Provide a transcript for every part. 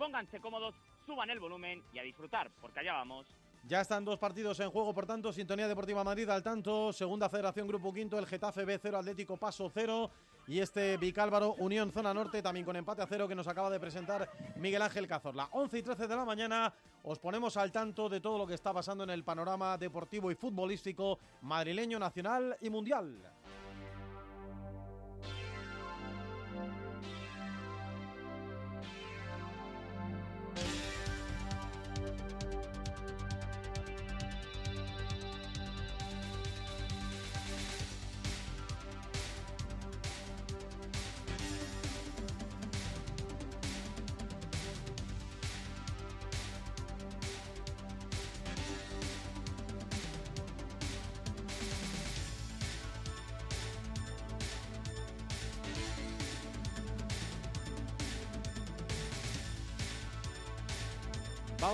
pónganse cómodos, suban el volumen y a disfrutar, porque allá vamos. Ya están dos partidos en juego, por tanto, Sintonía Deportiva Madrid al tanto, Segunda Federación Grupo Quinto, el Getafe B0, Atlético Paso 0 y este Vicálvaro Unión Zona Norte también con empate a cero que nos acaba de presentar Miguel Ángel Cazorla. 11 y 13 de la mañana os ponemos al tanto de todo lo que está pasando en el panorama deportivo y futbolístico madrileño, nacional y mundial.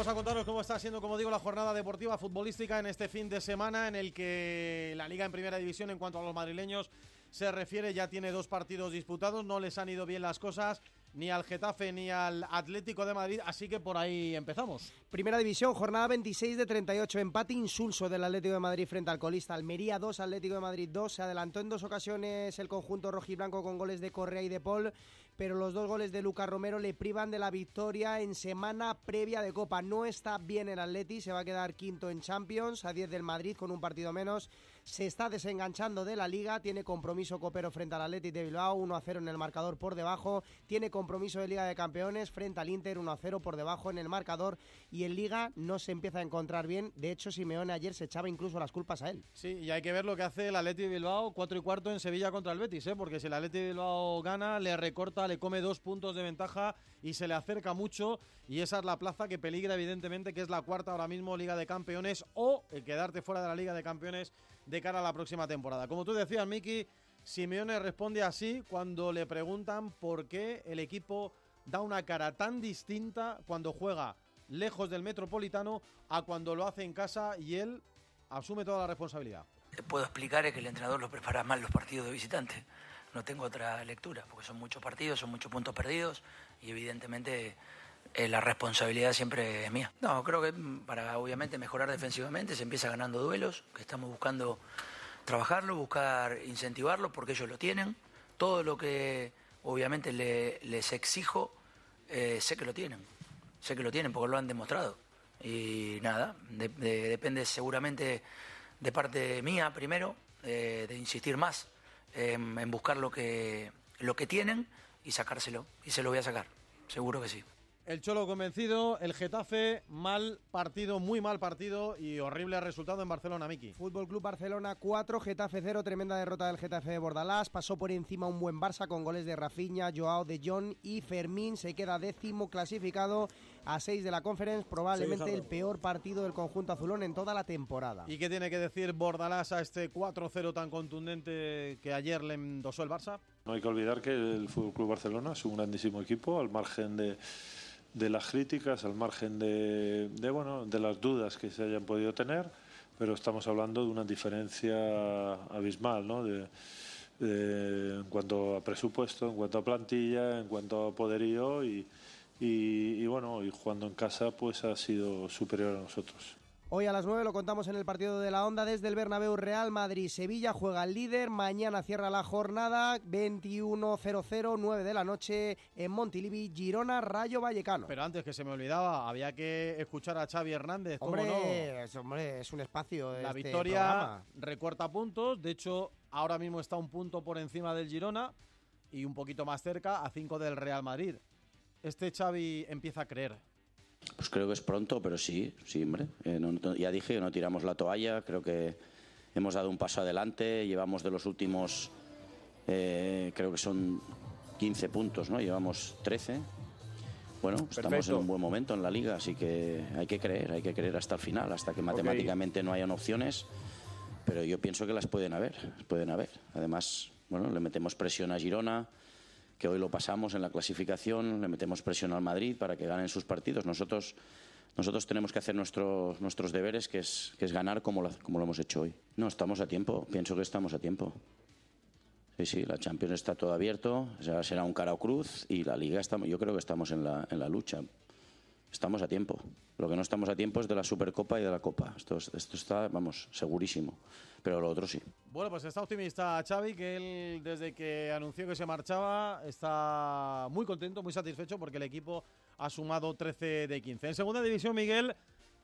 Vamos a contaros cómo está siendo, como digo, la jornada deportiva futbolística en este fin de semana en el que la Liga en Primera División en cuanto a los madrileños se refiere ya tiene dos partidos disputados, no les han ido bien las cosas ni al Getafe ni al Atlético de Madrid, así que por ahí empezamos. Primera división, jornada 26 de 38, empate insulso del Atlético de Madrid frente al colista Almería 2, Atlético de Madrid 2, se adelantó en dos ocasiones el conjunto rojiblanco con goles de Correa y de Paul, pero los dos goles de Lucas Romero le privan de la victoria en semana previa de Copa. No está bien el Atleti, se va a quedar quinto en Champions, a 10 del Madrid con un partido menos. Se está desenganchando de la Liga, tiene compromiso copero frente al Atleti de Bilbao, 1 a 0 en el marcador por debajo, tiene compromiso de Liga de Campeones frente al Inter 1 a 0 por debajo en el marcador y en Liga no se empieza a encontrar bien. De hecho, Simeone ayer se echaba incluso las culpas a él. Sí, y hay que ver lo que hace el Atleti de Bilbao 4 y cuarto en Sevilla contra el Betis, ¿eh? porque si el Atleti de Bilbao gana, le recorta, le come dos puntos de ventaja y se le acerca mucho y esa es la plaza que peligra evidentemente, que es la cuarta ahora mismo Liga de Campeones o el quedarte fuera de la Liga de Campeones de cara a la próxima temporada. Como tú decías, Miki, Simeone responde así cuando le preguntan por qué el equipo da una cara tan distinta cuando juega lejos del Metropolitano a cuando lo hace en casa y él asume toda la responsabilidad. Te puedo explicar es que el entrenador lo prepara mal los partidos de visitante. No tengo otra lectura, porque son muchos partidos, son muchos puntos perdidos y evidentemente eh, la responsabilidad siempre es mía. No, creo que para obviamente mejorar defensivamente se empieza ganando duelos, que estamos buscando trabajarlo, buscar incentivarlo, porque ellos lo tienen. Todo lo que obviamente le- les exijo, eh, sé que lo tienen. Sé que lo tienen porque lo han demostrado. Y nada, de- depende seguramente de parte mía primero, eh, de insistir más en, en buscar lo que, lo que tienen y sacárselo. Y se lo voy a sacar, seguro que sí. El Cholo convencido, el Getafe mal partido, muy mal partido y horrible resultado en Barcelona, Miki. Fútbol Club Barcelona 4, Getafe 0, tremenda derrota del Getafe de Bordalás. Pasó por encima un buen Barça con goles de Rafinha, Joao de Jong y Fermín. Se queda décimo clasificado a 6 de la Conference, probablemente Sí, el peor partido del conjunto azulón en toda la temporada. ¿Y qué tiene que decir Bordalás a este 4-0 tan contundente que ayer le endosó el Barça? No hay que olvidar que el Fútbol Club Barcelona es un grandísimo equipo, al margen de, de las críticas, al margen de, de, bueno, de las dudas que se hayan podido tener, pero estamos hablando de una diferencia abismal, ¿no? De, en cuanto a presupuesto, en cuanto a plantilla, en cuanto a poderío y, y, y, bueno, y jugando en casa pues ha sido superior a nosotros. Hoy a las 9 lo contamos en el partido de la Onda desde el Bernabéu Real Madrid. Sevilla juega el líder, mañana cierra la jornada 21.00, 9 de la noche en Montilivi, Girona, Rayo Vallecano. Pero antes que se me olvidaba, había que escuchar a Xavi Hernández. ¿cómo Hombre, no? es, hombre, es un espacio La este victoria programa. recorta puntos, de hecho ahora mismo está un punto por encima del Girona y un poquito más cerca a 5 del Real Madrid. Este Xavi empieza a creer. Pues creo que es pronto, pero sí, sí, hombre. Eh, no- no- ya dije que no tiramos la toalla, creo que hemos dado un paso adelante, llevamos de los últimos, eh, creo que son 15 puntos, ¿no? Llevamos 13. Bueno, estamos en un buen momento en la liga, así que hay que creer, hay que creer hasta el final, hasta que matemáticamente no hayan opciones, pero yo pienso que las pueden haber, pueden haber. Además, bueno, le metemos presión a Girona, que hoy lo pasamos en la clasificación, le metemos presión al Madrid para que ganen sus partidos. Nosotros, nosotros tenemos que hacer nuestros nuestros deberes, que es, que es ganar como lo, como lo hemos hecho hoy. No, estamos a tiempo, pienso que estamos a tiempo. Sí, sí, la Champions está todo abierto, será un cara o cruz y la Liga estamos, yo creo que estamos en la, en la lucha. Estamos a tiempo. Lo que no estamos a tiempo es de la Supercopa y de la Copa. Esto, esto está, vamos, segurísimo. Pero lo otro sí. Bueno, pues está optimista Xavi, que él desde que anunció que se marchaba está muy contento, muy satisfecho porque el equipo ha sumado 13 de 15. En segunda división, Miguel,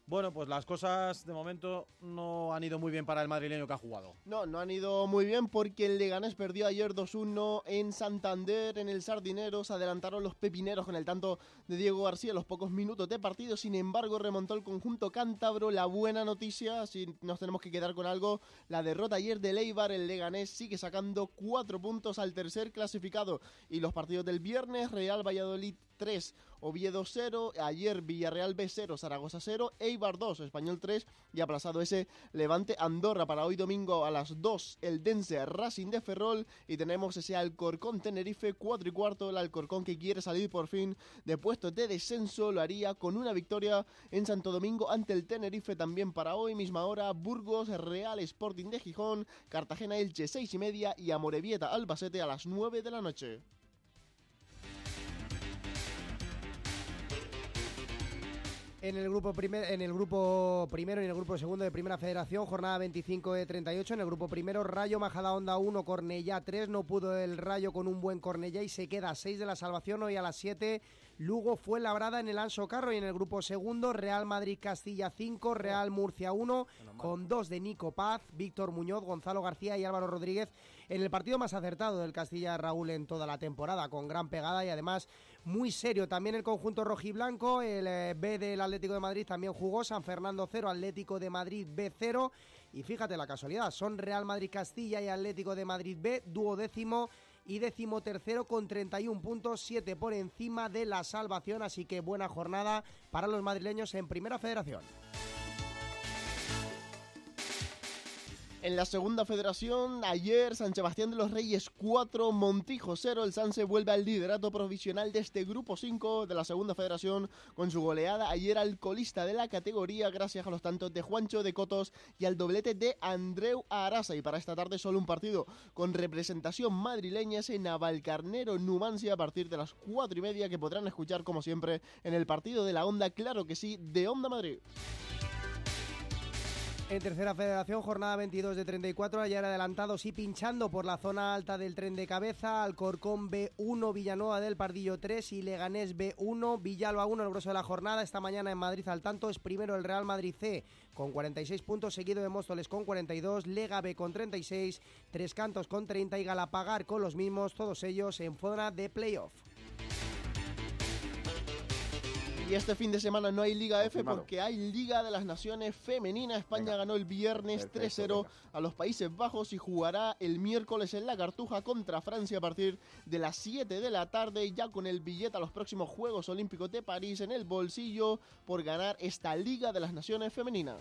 bueno, pues las cosas de momento no han ido muy bien para el madrileño que ha jugado. No, no han ido muy bien porque el Leganés perdió ayer 2-1 en Santander, en el Sardinero. Se adelantaron los pepineros con el tanto de Diego García los pocos minutos de partido. Sin embargo, remontó el conjunto cántabro. La buena noticia, si nos tenemos que quedar con algo, la derrota ayer de Leibar. El Leganés sigue sacando cuatro puntos al tercer clasificado. Y los partidos del viernes, Real Valladolid 3, Oviedo 0, ayer Villarreal B 0, Zaragoza 0, Eibar 2, Español 3 y aplazado ese Levante Andorra para hoy domingo a las 2, el Dense Racing de Ferrol y tenemos ese Alcorcón Tenerife 4 y cuarto, el Alcorcón que quiere salir por fin de puestos de descenso, lo haría con una victoria en Santo Domingo ante el Tenerife también para hoy, misma hora, Burgos Real Sporting de Gijón, Cartagena Elche 6 y media y Amorebieta Albacete a las 9 de la noche. En el grupo primer, en el grupo primero y en el grupo segundo de Primera Federación, jornada 25 de 38. En el grupo primero, Rayo Majadahonda 1, Cornellá 3. No pudo el Rayo con un buen Cornellá y se queda a 6 de la salvación. Hoy a las 7, Lugo fue labrada en el Anso Carro. Y en el grupo segundo, Real Madrid Castilla 5, Real Murcia 1, con dos de Nico Paz, Víctor Muñoz, Gonzalo García y Álvaro Rodríguez. En el partido más acertado del Castilla Raúl en toda la temporada, con gran pegada y además muy serio. También el conjunto rojiblanco, el eh, B del Atlético de Madrid también jugó, San Fernando 0, Atlético de Madrid B 0. Y fíjate la casualidad, son Real Madrid Castilla y Atlético de Madrid B, duodécimo y décimo tercero con 31 puntos, 7 por encima de la salvación. Así que buena jornada para los madrileños en Primera Federación. En la segunda federación, ayer San Sebastián de los Reyes 4, Montijo 0. El Sanse vuelve al liderato provisional de este grupo 5 de la segunda federación con su goleada ayer al colista de la categoría gracias a los tantos de Juancho de Cotos y al doblete de Andreu Arasa. Y para esta tarde solo un partido con representación madrileña es en Navalcarnero, Numancia a partir de las 4 y media que podrán escuchar como siempre en el partido de la Onda, claro que sí, de Onda Madrid. En tercera federación, jornada 22 de 34, ayer adelantados y pinchando por la zona alta del tren de cabeza, Alcorcón B1, Villanueva del Pardillo 3 y Leganés B1, Villalba 1, el grueso de la jornada. Esta mañana en Madrid al tanto es primero el Real Madrid C con 46 puntos, seguido de Móstoles con 42, Lega B con 36, Tres Cantos con 30 y Galapagar con los mismos, todos ellos en zona de playoff. Y este fin de semana no hay Liga F porque hay Liga de las Naciones Femenina. España ganó el viernes 3-0 a los Países Bajos y jugará el miércoles en la Cartuja contra Francia a partir de las 7 de la tarde, ya con el billete a los próximos Juegos Olímpicos de París en el bolsillo por ganar esta Liga de las Naciones Femenina.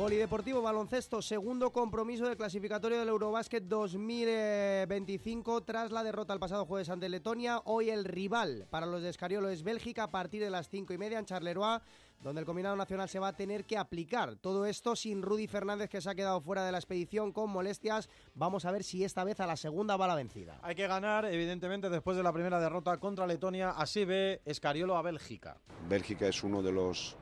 Polideportivo Baloncesto, segundo compromiso del clasificatorio del Eurobásquet 2025 tras la derrota el pasado jueves ante Letonia. Hoy el rival para los de Escariolo es Bélgica a partir de las 5 y media en Charleroi, donde el combinado nacional se va a tener que aplicar. Todo esto sin Rudy Fernández que se ha quedado fuera de la expedición con molestias. Vamos a ver si esta vez a la segunda va la vencida. Hay que ganar, evidentemente, después de la primera derrota contra Letonia. Así ve Escariolo a Bélgica. Bélgica es uno de los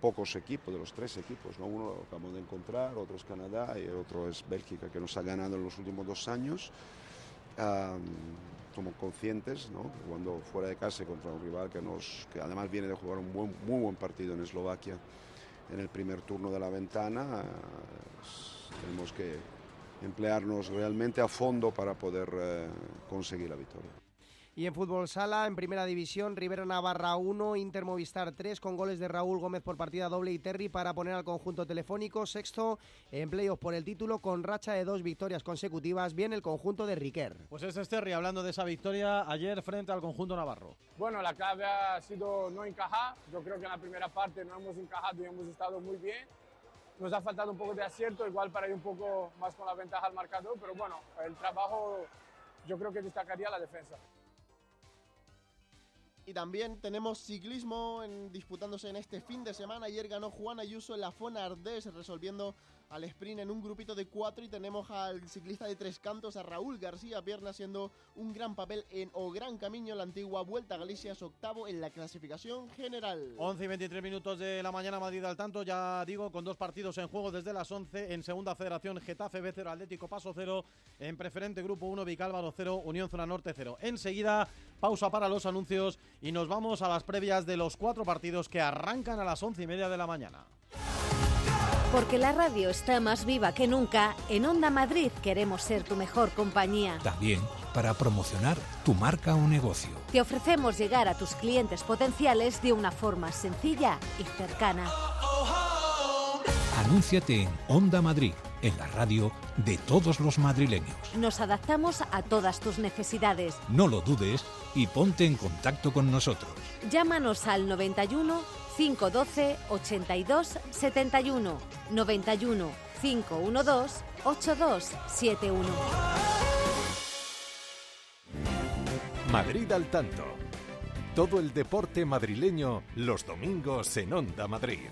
pocos equipos, de los tres equipos, ¿no? uno lo acabamos de encontrar, otro es Canadá y el otro es Bélgica, que nos ha ganado en los últimos dos años. somos conscientes, ¿no? cuando fuera de casa contra un rival que, nos, que además viene de jugar un muy buen partido en Eslovaquia en el primer turno de la ventana, tenemos que emplearnos realmente a fondo para poder eh, conseguir la victoria. Y en fútbol sala, en primera división, Rivera Navarra 1, Inter Movistar 3, con goles de Raúl Gómez por partida doble y Terry para poner al conjunto telefónico. Sexto en playoff por el título, con racha de dos victorias consecutivas. Bien el conjunto de Riquer. Pues este es Terry hablando de esa victoria ayer frente al conjunto navarro. Bueno, la clave ha sido no encajar. Yo creo que en la primera parte no hemos encajado y hemos estado muy bien nos ha faltado un poco de acierto, igual para ir un poco más con la ventaja al marcador, pero bueno, el trabajo yo creo que destacaría la defensa. Y también tenemos ciclismo en, disputándose en este fin de semana. Ayer ganó Juan Ayuso en la Fona Ardés, resolviendo al sprint en un grupito de cuatro y tenemos al ciclista de tres cantos, a Raúl García Pierna, haciendo un gran papel en O Gran Camino, la antigua Vuelta a Galicia, octavo en la clasificación general. 11 y 23 minutos de la mañana, Madrid al tanto, ya digo, con dos partidos en juego desde las 11, en segunda federación, Getafe B0, Atlético Paso 0, en preferente grupo 1, Vicálvaro 0, Unión Zona Norte 0. Enseguida, pausa para los anuncios y nos vamos a las previas de los cuatro partidos que arrancan a las 11 y media de la mañana. Porque la radio está más viva que nunca, en Onda Madrid queremos ser tu mejor compañía. También para promocionar tu marca o negocio. Te ofrecemos llegar a tus clientes potenciales de una forma sencilla y cercana. Anúnciate en Onda Madrid, en la radio de todos los madrileños. Nos adaptamos a todas tus necesidades. No lo dudes y ponte en contacto con nosotros. Llámanos al 91 512 82 71 91 512 8271. Madrid al tanto. Todo el deporte madrileño los domingos en Onda Madrid.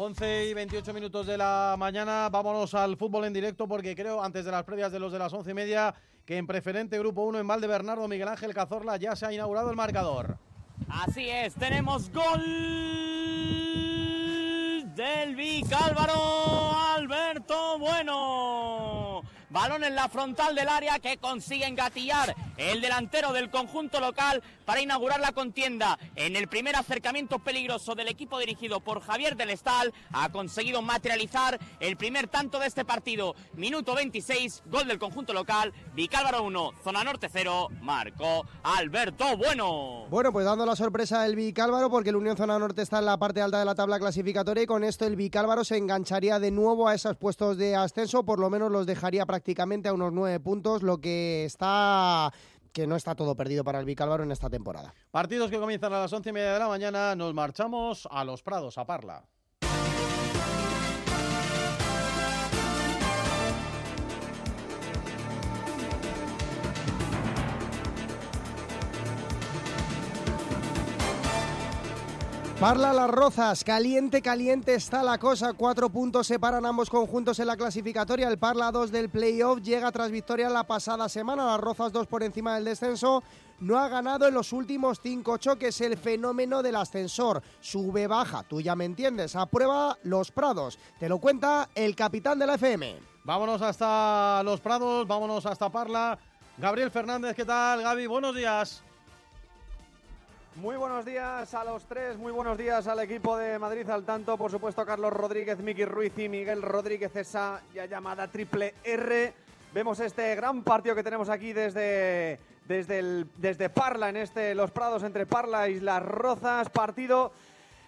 11 y 28 minutos de la mañana, vámonos al fútbol en directo porque creo, antes de las previas de los de las once y media, que en preferente Grupo 1 en Bernardo Miguel Ángel Cazorla ya se ha inaugurado el marcador. Así es, tenemos gol del Vicálvaro Alberto Bueno. Balón en la frontal del área que consigue engatillar el delantero del conjunto local para inaugurar la contienda. En el primer acercamiento peligroso del equipo dirigido por Javier del Estal, ha conseguido materializar el primer tanto de este partido. Minuto 26, gol del conjunto local, Vicálvaro 1, zona norte 0, marcó Alberto Bueno. Bueno, pues dando la sorpresa el Vicálvaro porque el Unión Zona Norte está en la parte alta de la tabla clasificatoria y con esto el Vicálvaro se engancharía de nuevo a esos puestos de ascenso, por lo menos los dejaría prácticamente a unos nueve puntos, lo que está que no está todo perdido para el Vicálvaro en esta temporada. Partidos que comienzan a las once y media de la mañana, nos marchamos a Los Prados, a Parla. Parla Las Rozas, caliente, caliente está la cosa. Cuatro puntos separan ambos conjuntos en la clasificatoria. El Parla 2 del playoff llega tras victoria la pasada semana. Las Rozas 2 por encima del descenso. No ha ganado en los últimos cinco choques el fenómeno del ascensor. Sube, baja, tú ya me entiendes. Aprueba los Prados. Te lo cuenta el capitán de la FM. Vámonos hasta los Prados, vámonos hasta Parla. Gabriel Fernández, ¿qué tal? Gaby, buenos días. Muy buenos días a los tres, muy buenos días al equipo de Madrid al tanto, por supuesto Carlos Rodríguez, Miki Ruiz y Miguel Rodríguez, esa ya llamada triple R. Vemos este gran partido que tenemos aquí desde, desde, desde Parla, en este Los Prados entre Parla y Las Rozas, partido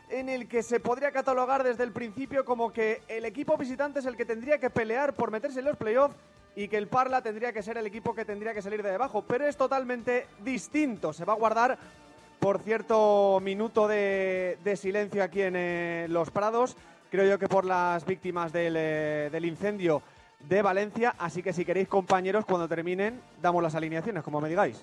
en el que se podría catalogar desde el principio como que el equipo visitante es el que tendría que pelear por meterse en los playoffs y que el Parla tendría que ser el equipo que tendría que salir de debajo, pero es totalmente distinto, se va a guardar por cierto minuto de, silencio aquí en eh, Los Prados, creo yo que por las víctimas eh, del, incendio de Valencia, así que si queréis compañeros, cuando terminen, damos las alineaciones, como me digáis.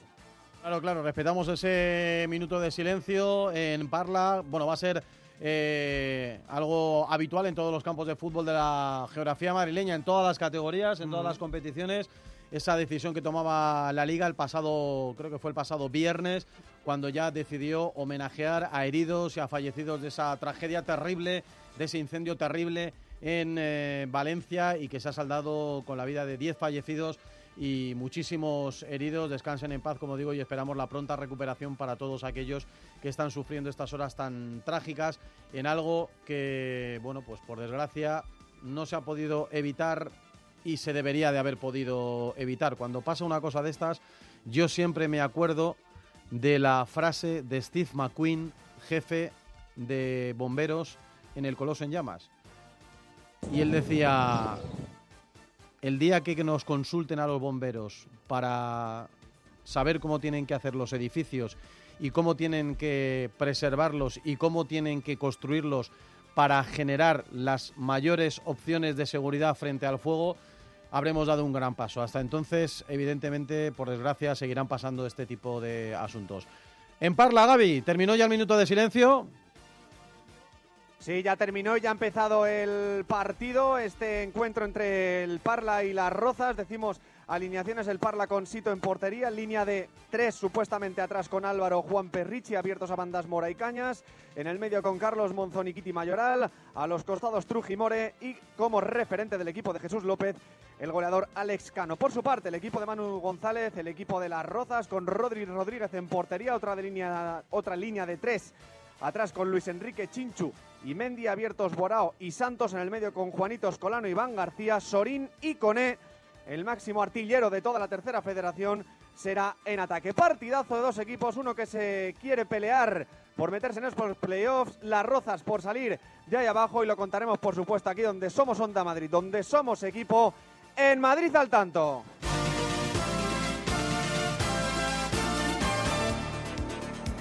Claro, claro, respetamos ese minuto de silencio en Parla. Bueno, va a ser eh, algo habitual en todos los campos de fútbol de la geografía madrileña, en todas las categorías, en todas las competiciones. Esa decisión que tomaba la liga el pasado, creo que fue el pasado viernes, cuando ya decidió homenajear a heridos y a fallecidos de esa tragedia terrible, de ese incendio terrible en eh, Valencia y que se ha saldado con la vida de 10 fallecidos y muchísimos heridos. Descansen en paz, como digo, y esperamos la pronta recuperación para todos aquellos que están sufriendo estas horas tan trágicas en algo que, bueno, pues por desgracia no se ha podido evitar y se debería de haber podido evitar. Cuando pasa una cosa de estas, yo siempre me acuerdo de la frase de Steve McQueen, jefe de bomberos en el Coloso en Llamas. Y él decía, el día que nos consulten a los bomberos para saber cómo tienen que hacer los edificios y cómo tienen que preservarlos y cómo tienen que construirlos para generar las mayores opciones de seguridad frente al fuego, habremos dado un gran paso. Hasta entonces, evidentemente, por desgracia, seguirán pasando este tipo de asuntos. En Parla, Gaby, ¿terminó ya el minuto de silencio? Sí, ya terminó y ya ha empezado el partido, este encuentro entre el Parla y las Rozas. Decimos alineaciones el Parla con Sito en portería, línea de tres supuestamente atrás con Álvaro Juan Perrichi, abiertos a bandas Mora y Cañas. En el medio con Carlos Monzón y Kitty Mayoral, a los costados Trujimore y como referente del equipo de Jesús López, el goleador Alex Cano. Por su parte, el equipo de Manu González, el equipo de las Rozas con Rodri Rodríguez en portería, otra, línea, otra línea de tres atrás con Luis Enrique Chinchu y Mendy abiertos Borao y Santos en el medio con Juanito Escolano, Iván García, Sorín y Coné. El máximo artillero de toda la tercera federación será en ataque. Partidazo de dos equipos, uno que se quiere pelear por meterse en los playoffs, las rozas por salir de ahí abajo y lo contaremos por supuesto aquí donde somos Onda Madrid, donde somos equipo en Madrid al tanto.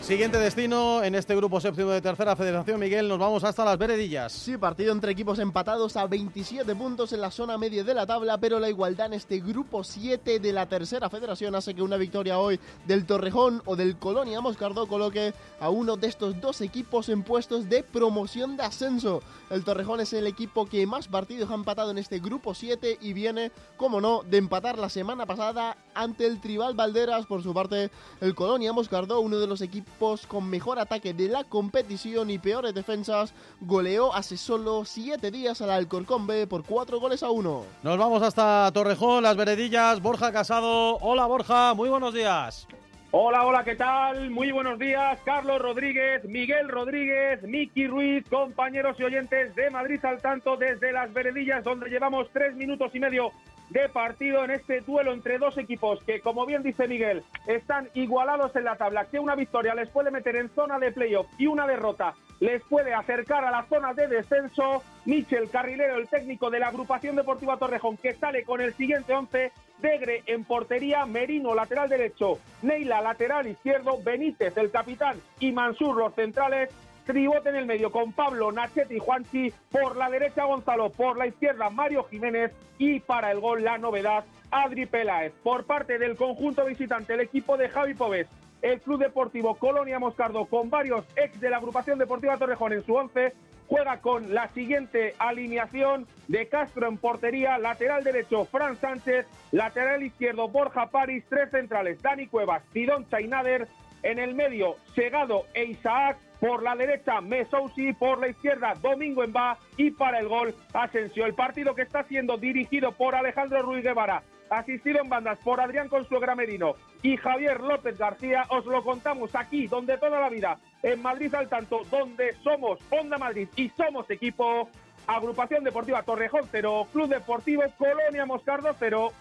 Siguiente destino en este grupo séptimo de tercera federación, Miguel, nos vamos hasta las veredillas. Sí, partido entre equipos empatados a 27 puntos en la zona media de la tabla, pero la igualdad en este grupo 7 de la tercera federación hace que una victoria hoy del Torrejón o del Colonia Moscardó coloque a uno de estos dos equipos en puestos de promoción de ascenso. El Torrejón es el equipo que más partidos ha empatado en este grupo 7 y viene, como no, de empatar la semana pasada ante el Tribal Valderas. Por su parte, el Colonia Moscardó, uno de los equipos con mejor ataque de la competición y peores defensas, goleó hace solo 7 días al Alcorcón B por 4 goles a 1. Nos vamos hasta Torrejón, las veredillas, Borja Casado. Hola Borja, muy buenos días. Hola, hola, ¿qué tal? Muy buenos días, Carlos Rodríguez, Miguel Rodríguez, Miki Ruiz, compañeros y oyentes de Madrid al tanto desde las veredillas donde llevamos tres minutos y medio de partido en este duelo entre dos equipos que, como bien dice Miguel, están igualados en la tabla, que una victoria les puede meter en zona de playoff y una derrota les puede acercar a la zona de descenso. Michel Carrilero, el técnico de la agrupación deportiva Torrejón, que sale con el siguiente once. Degre en portería, Merino lateral derecho, Neila lateral izquierdo, Benítez el capitán y Mansur los centrales. Tribote en el medio con Pablo, Nachete y Juanchi. Por la derecha Gonzalo, por la izquierda Mario Jiménez y para el gol la novedad Adri Peláez. Por parte del conjunto visitante, el equipo de Javi Pobes, el Club Deportivo Colonia Moscardo con varios ex de la agrupación deportiva Torrejón en su once. Juega con la siguiente alineación de Castro en portería, lateral derecho Fran Sánchez, lateral izquierdo Borja París, tres centrales Dani Cuevas, Sidón Chainader, en el medio Segado e Isaac, por la derecha Mesousi, por la izquierda Domingo Emba y para el gol Asensio. El partido que está siendo dirigido por Alejandro Ruiz Guevara, asistido en bandas por Adrián Consuegra Merino y Javier López García, os lo contamos aquí, donde toda la vida, en Madrid al tanto, donde somos Onda Madrid y somos equipo, Agrupación Deportiva Torrejón 0, Club Deportivo Colonia Moscardo 0.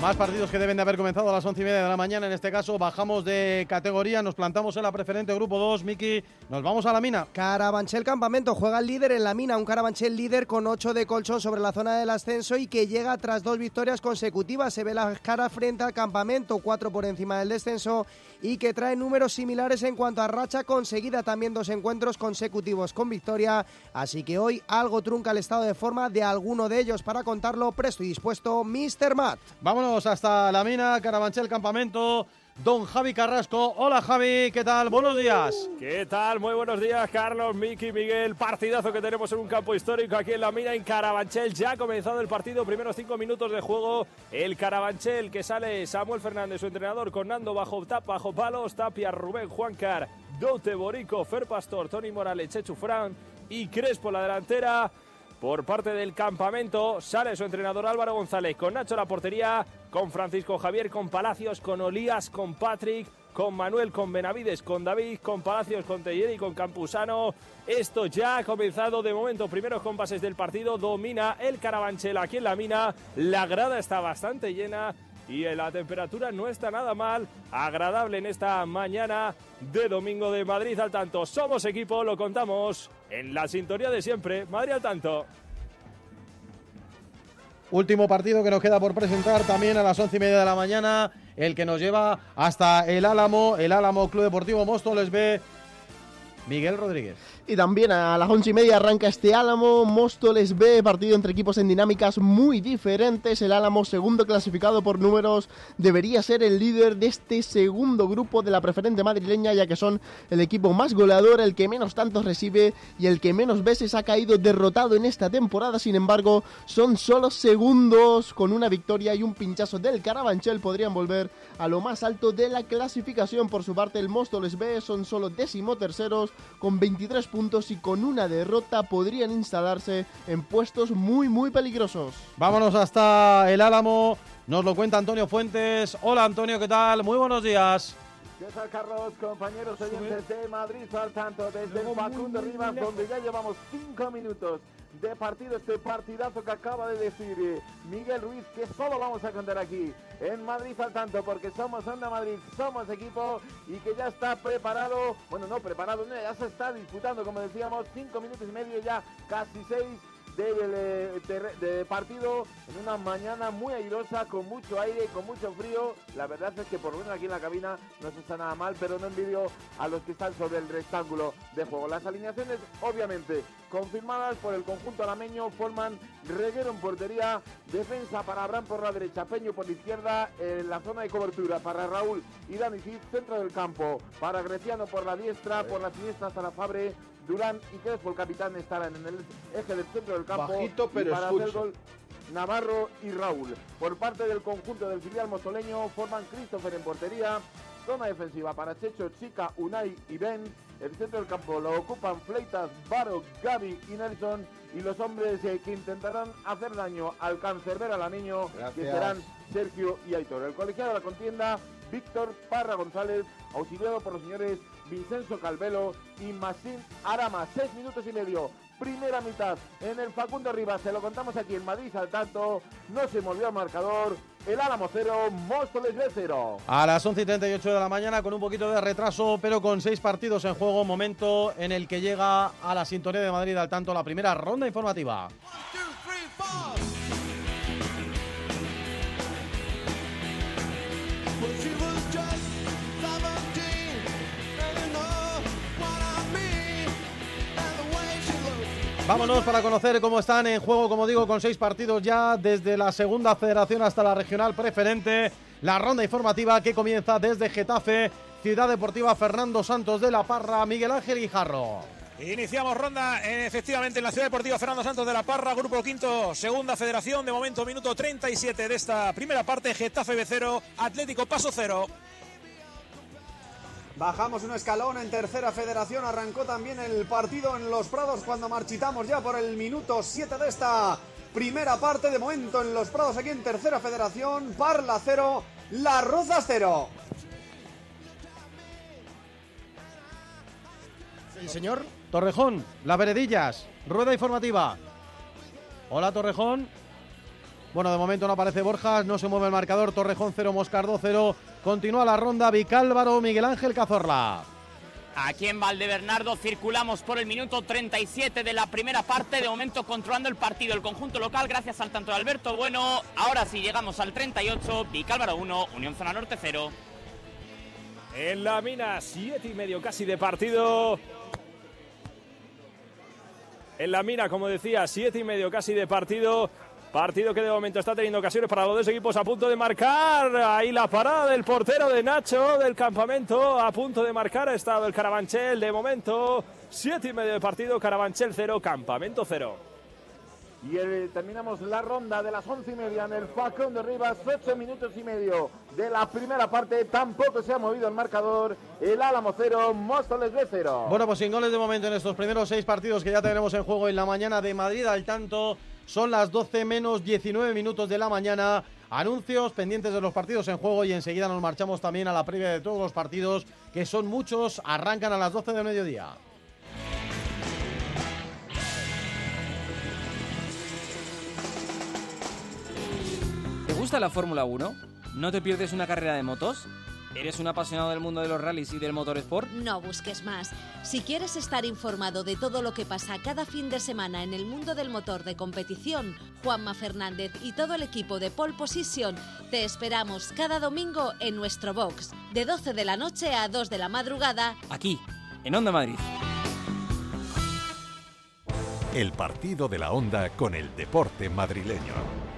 Más partidos que deben de haber comenzado a las once y media de la mañana. En este caso, bajamos de categoría, nos plantamos en la preferente grupo 2. Miki, nos vamos a la mina. Carabanchel Campamento juega el líder en la mina. Un Carabanchel líder con 8 de colchón sobre la zona del ascenso y que llega tras dos victorias consecutivas. Se ve la cara frente al campamento, 4 por encima del descenso y que trae números similares en cuanto a racha conseguida. También dos encuentros consecutivos con victoria. Así que hoy algo trunca el estado de forma de alguno de ellos. Para contarlo, presto y dispuesto, Mr. Matt. Vámonos hasta la mina, Carabanchel Campamento. Don Javi Carrasco. Hola Javi, ¿qué tal? Buenos días. ¿Qué tal? Muy buenos días, Carlos, Miki, Miguel. Partidazo que tenemos en un campo histórico aquí en la mina, en Carabanchel. Ya ha comenzado el partido, primeros cinco minutos de juego. El Carabanchel que sale Samuel Fernández, su entrenador, con Nando bajo tap, bajo palos, Tapia, Rubén, Juancar, Dote, Borico, Fer Pastor, Tony Morales, Chechu Fran y Crespo la delantera por parte del campamento. Sale su entrenador Álvaro González con Nacho la portería, con Francisco Javier, con Palacios, con Olías, con Patrick, con Manuel, con Benavides, con David, con Palacios, con y con Campusano. Esto ya ha comenzado de momento. Primeros compases del partido. Domina el Carabanchel aquí en la mina. La grada está bastante llena y la temperatura no está nada mal, agradable en esta mañana de domingo de Madrid al tanto. Somos equipo, lo contamos en la sintonía de siempre, Madrid tanto. Último partido que nos queda por presentar también a las once y media de la mañana, el que nos lleva hasta el Álamo, el Álamo Club Deportivo Móstoles B. Miguel Rodríguez. Y también a las once y media arranca este Álamo, Móstoles B, partido entre equipos en dinámicas muy diferentes. El Álamo, segundo clasificado por números, debería ser el líder de este segundo grupo de la preferente madrileña, ya que son el equipo más goleador, el que menos tantos recibe y el que menos veces ha caído derrotado en esta temporada. Sin embargo, son solo segundos con una victoria y un pinchazo del Carabanchel. Podrían volver a lo más alto de la clasificación. Por su parte, el Móstoles B son solo décimo terceros con 23 puntos y con una derrota podrían instalarse en puestos muy muy peligrosos. Vámonos hasta el Álamo, nos lo cuenta Antonio Fuentes. Hola Antonio, ¿qué tal? Muy buenos días. ¿Qué tal, Carlos? Compañeros oyentes de Madrid al tanto desde el Facundo Rivas, donde ya llevamos cinco minutos de partido, este partidazo que acaba de decir eh, Miguel Ruiz, que solo vamos a contar aquí. En Madrid al tanto, porque somos Onda Madrid, somos equipo y que ya está preparado, bueno, no preparado, ya se está disputando, como decíamos, cinco minutos y medio ya, casi seis de, de- partido en una mañana muy airosa, con mucho aire, con mucho frío. La verdad es que por lo menos aquí en la cabina no se está nada mal, pero no envidio a los que están sobre el rectángulo de juego. Las alineaciones, obviamente, confirmadas por el conjunto alameño, forman Reguero en portería, defensa para Abraham por la derecha, Peño por la izquierda, en la zona de cobertura para Raúl y Dani Cid, centro del campo, para Greciano por la diestra, por la siniestra Sara Fabre, Durán y Crespo, el capitán, estarán en el eje del centro del campo. Bajito, y pero para hacer gol Navarro y Raúl. Por parte del conjunto del filial mostoleño forman Christopher en portería, zona defensiva para Checho, Chica, Unai y Ben. El centro del campo lo ocupan Fleitas, Baro, Gaby y Nelson. Y los hombres eh, que intentarán hacer daño al cancerbero alameño, que Gracias. serán Sergio y Aitor. El colegiado de la contienda, Víctor Parra González, auxiliado por los señores Vincenzo Calvelo y Masín Arama. Seis minutos y medio. Primera mitad en el Facundo Rivas. Se lo contamos aquí en Madrid al tanto. No se movió el marcador. El Álamo cero, Móstoles B cero. A las 11 y 38 de la mañana, con un poquito de retraso, pero con seis partidos en juego, momento en el que llega a la sintonía de Madrid al tanto la primera ronda informativa. Vámonos para conocer cómo están en juego, como digo, con seis partidos ya desde la segunda federación hasta la regional preferente. La ronda informativa que comienza desde Getafe, Ciudad Deportiva Fernando Santos de la Parra, Miguel Ángel Guijarro. Iniciamos ronda eh, efectivamente en la Ciudad Deportiva Fernando Santos de la Parra, Grupo Quinto, Segunda Federación. De momento, minuto 37 de esta primera parte. Getafe B0, Atlético Paso 0. Bajamos un escalón en tercera federación. Arrancó también el partido en Los Prados cuando marchitamos ya por el minuto 7 de esta primera parte. De momento en Los Prados aquí en tercera federación. Parla 0, Las Rozas 0. El señor Torrejón, Las Veredillas, rueda informativa. Hola Torrejón. Bueno, de momento no aparece Borjas, no se mueve el marcador. Torrejón 0, Moscardo 0. Continúa la ronda Vicálvaro, Miguel Ángel Cazorla. Aquí en Valdebernardo circulamos por el minuto 37 de la primera parte, de momento controlando el partido el conjunto local gracias al tanto de Alberto Bueno. Ahora sí llegamos al 38, Vicálvaro 1, Unión Zona Norte 0. En la mina, siete y medio casi de partido. En la mina, como decía, siete y medio casi de partido. Partido que de momento está teniendo ocasiones para los dos equipos a punto de marcar. Ahí la parada del portero de Nacho del campamento. A punto de marcar ha estado el Carabanchel. De momento, siete y medio de partido. Carabanchel 0, campamento 0. Y eh, terminamos la ronda de las once y media en el Facón de Rivas, ocho minutos y medio de la primera parte. Tampoco se ha movido el marcador. El Álamo cero, Móstoles B cero. Bueno, pues sin goles de momento en estos primeros seis partidos que ya tenemos en juego en la mañana de Madrid al tanto. Son las 12 menos 19 minutos de la mañana. Anuncios pendientes de los partidos en juego y enseguida nos marchamos también a la previa de todos los partidos, que son muchos. Arrancan a las 12 de mediodía. ¿Te gusta la Fórmula 1? ¿No te pierdes una carrera de motos? ¿Eres un apasionado del mundo de los rallies y del motorsport? No busques más. Si quieres estar informado de todo lo que pasa cada fin de semana en el mundo del motor de competición, Juanma Fernández y todo el equipo de Pole Position te esperamos cada domingo en nuestro box, de 12 de la noche a 2 de la madrugada. Aquí, en Onda Madrid. El partido de la onda con el deporte madrileño.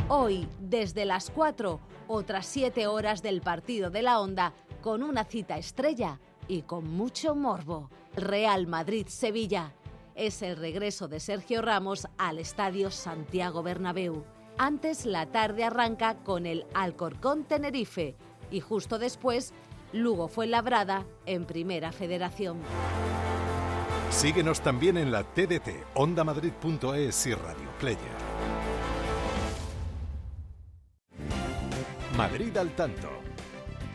Hoy, desde las 4, otras 7 horas del partido de la onda, con una cita estrella y con mucho morbo. Real Madrid-Sevilla. Es el regreso de Sergio Ramos al Estadio Santiago Bernabéu. Antes la tarde arranca con el Alcorcón Tenerife y justo después Lugo fue labrada en Primera Federación. Síguenos también en la TDT, ondamadrid.es y Radio Player. Madrid al tanto.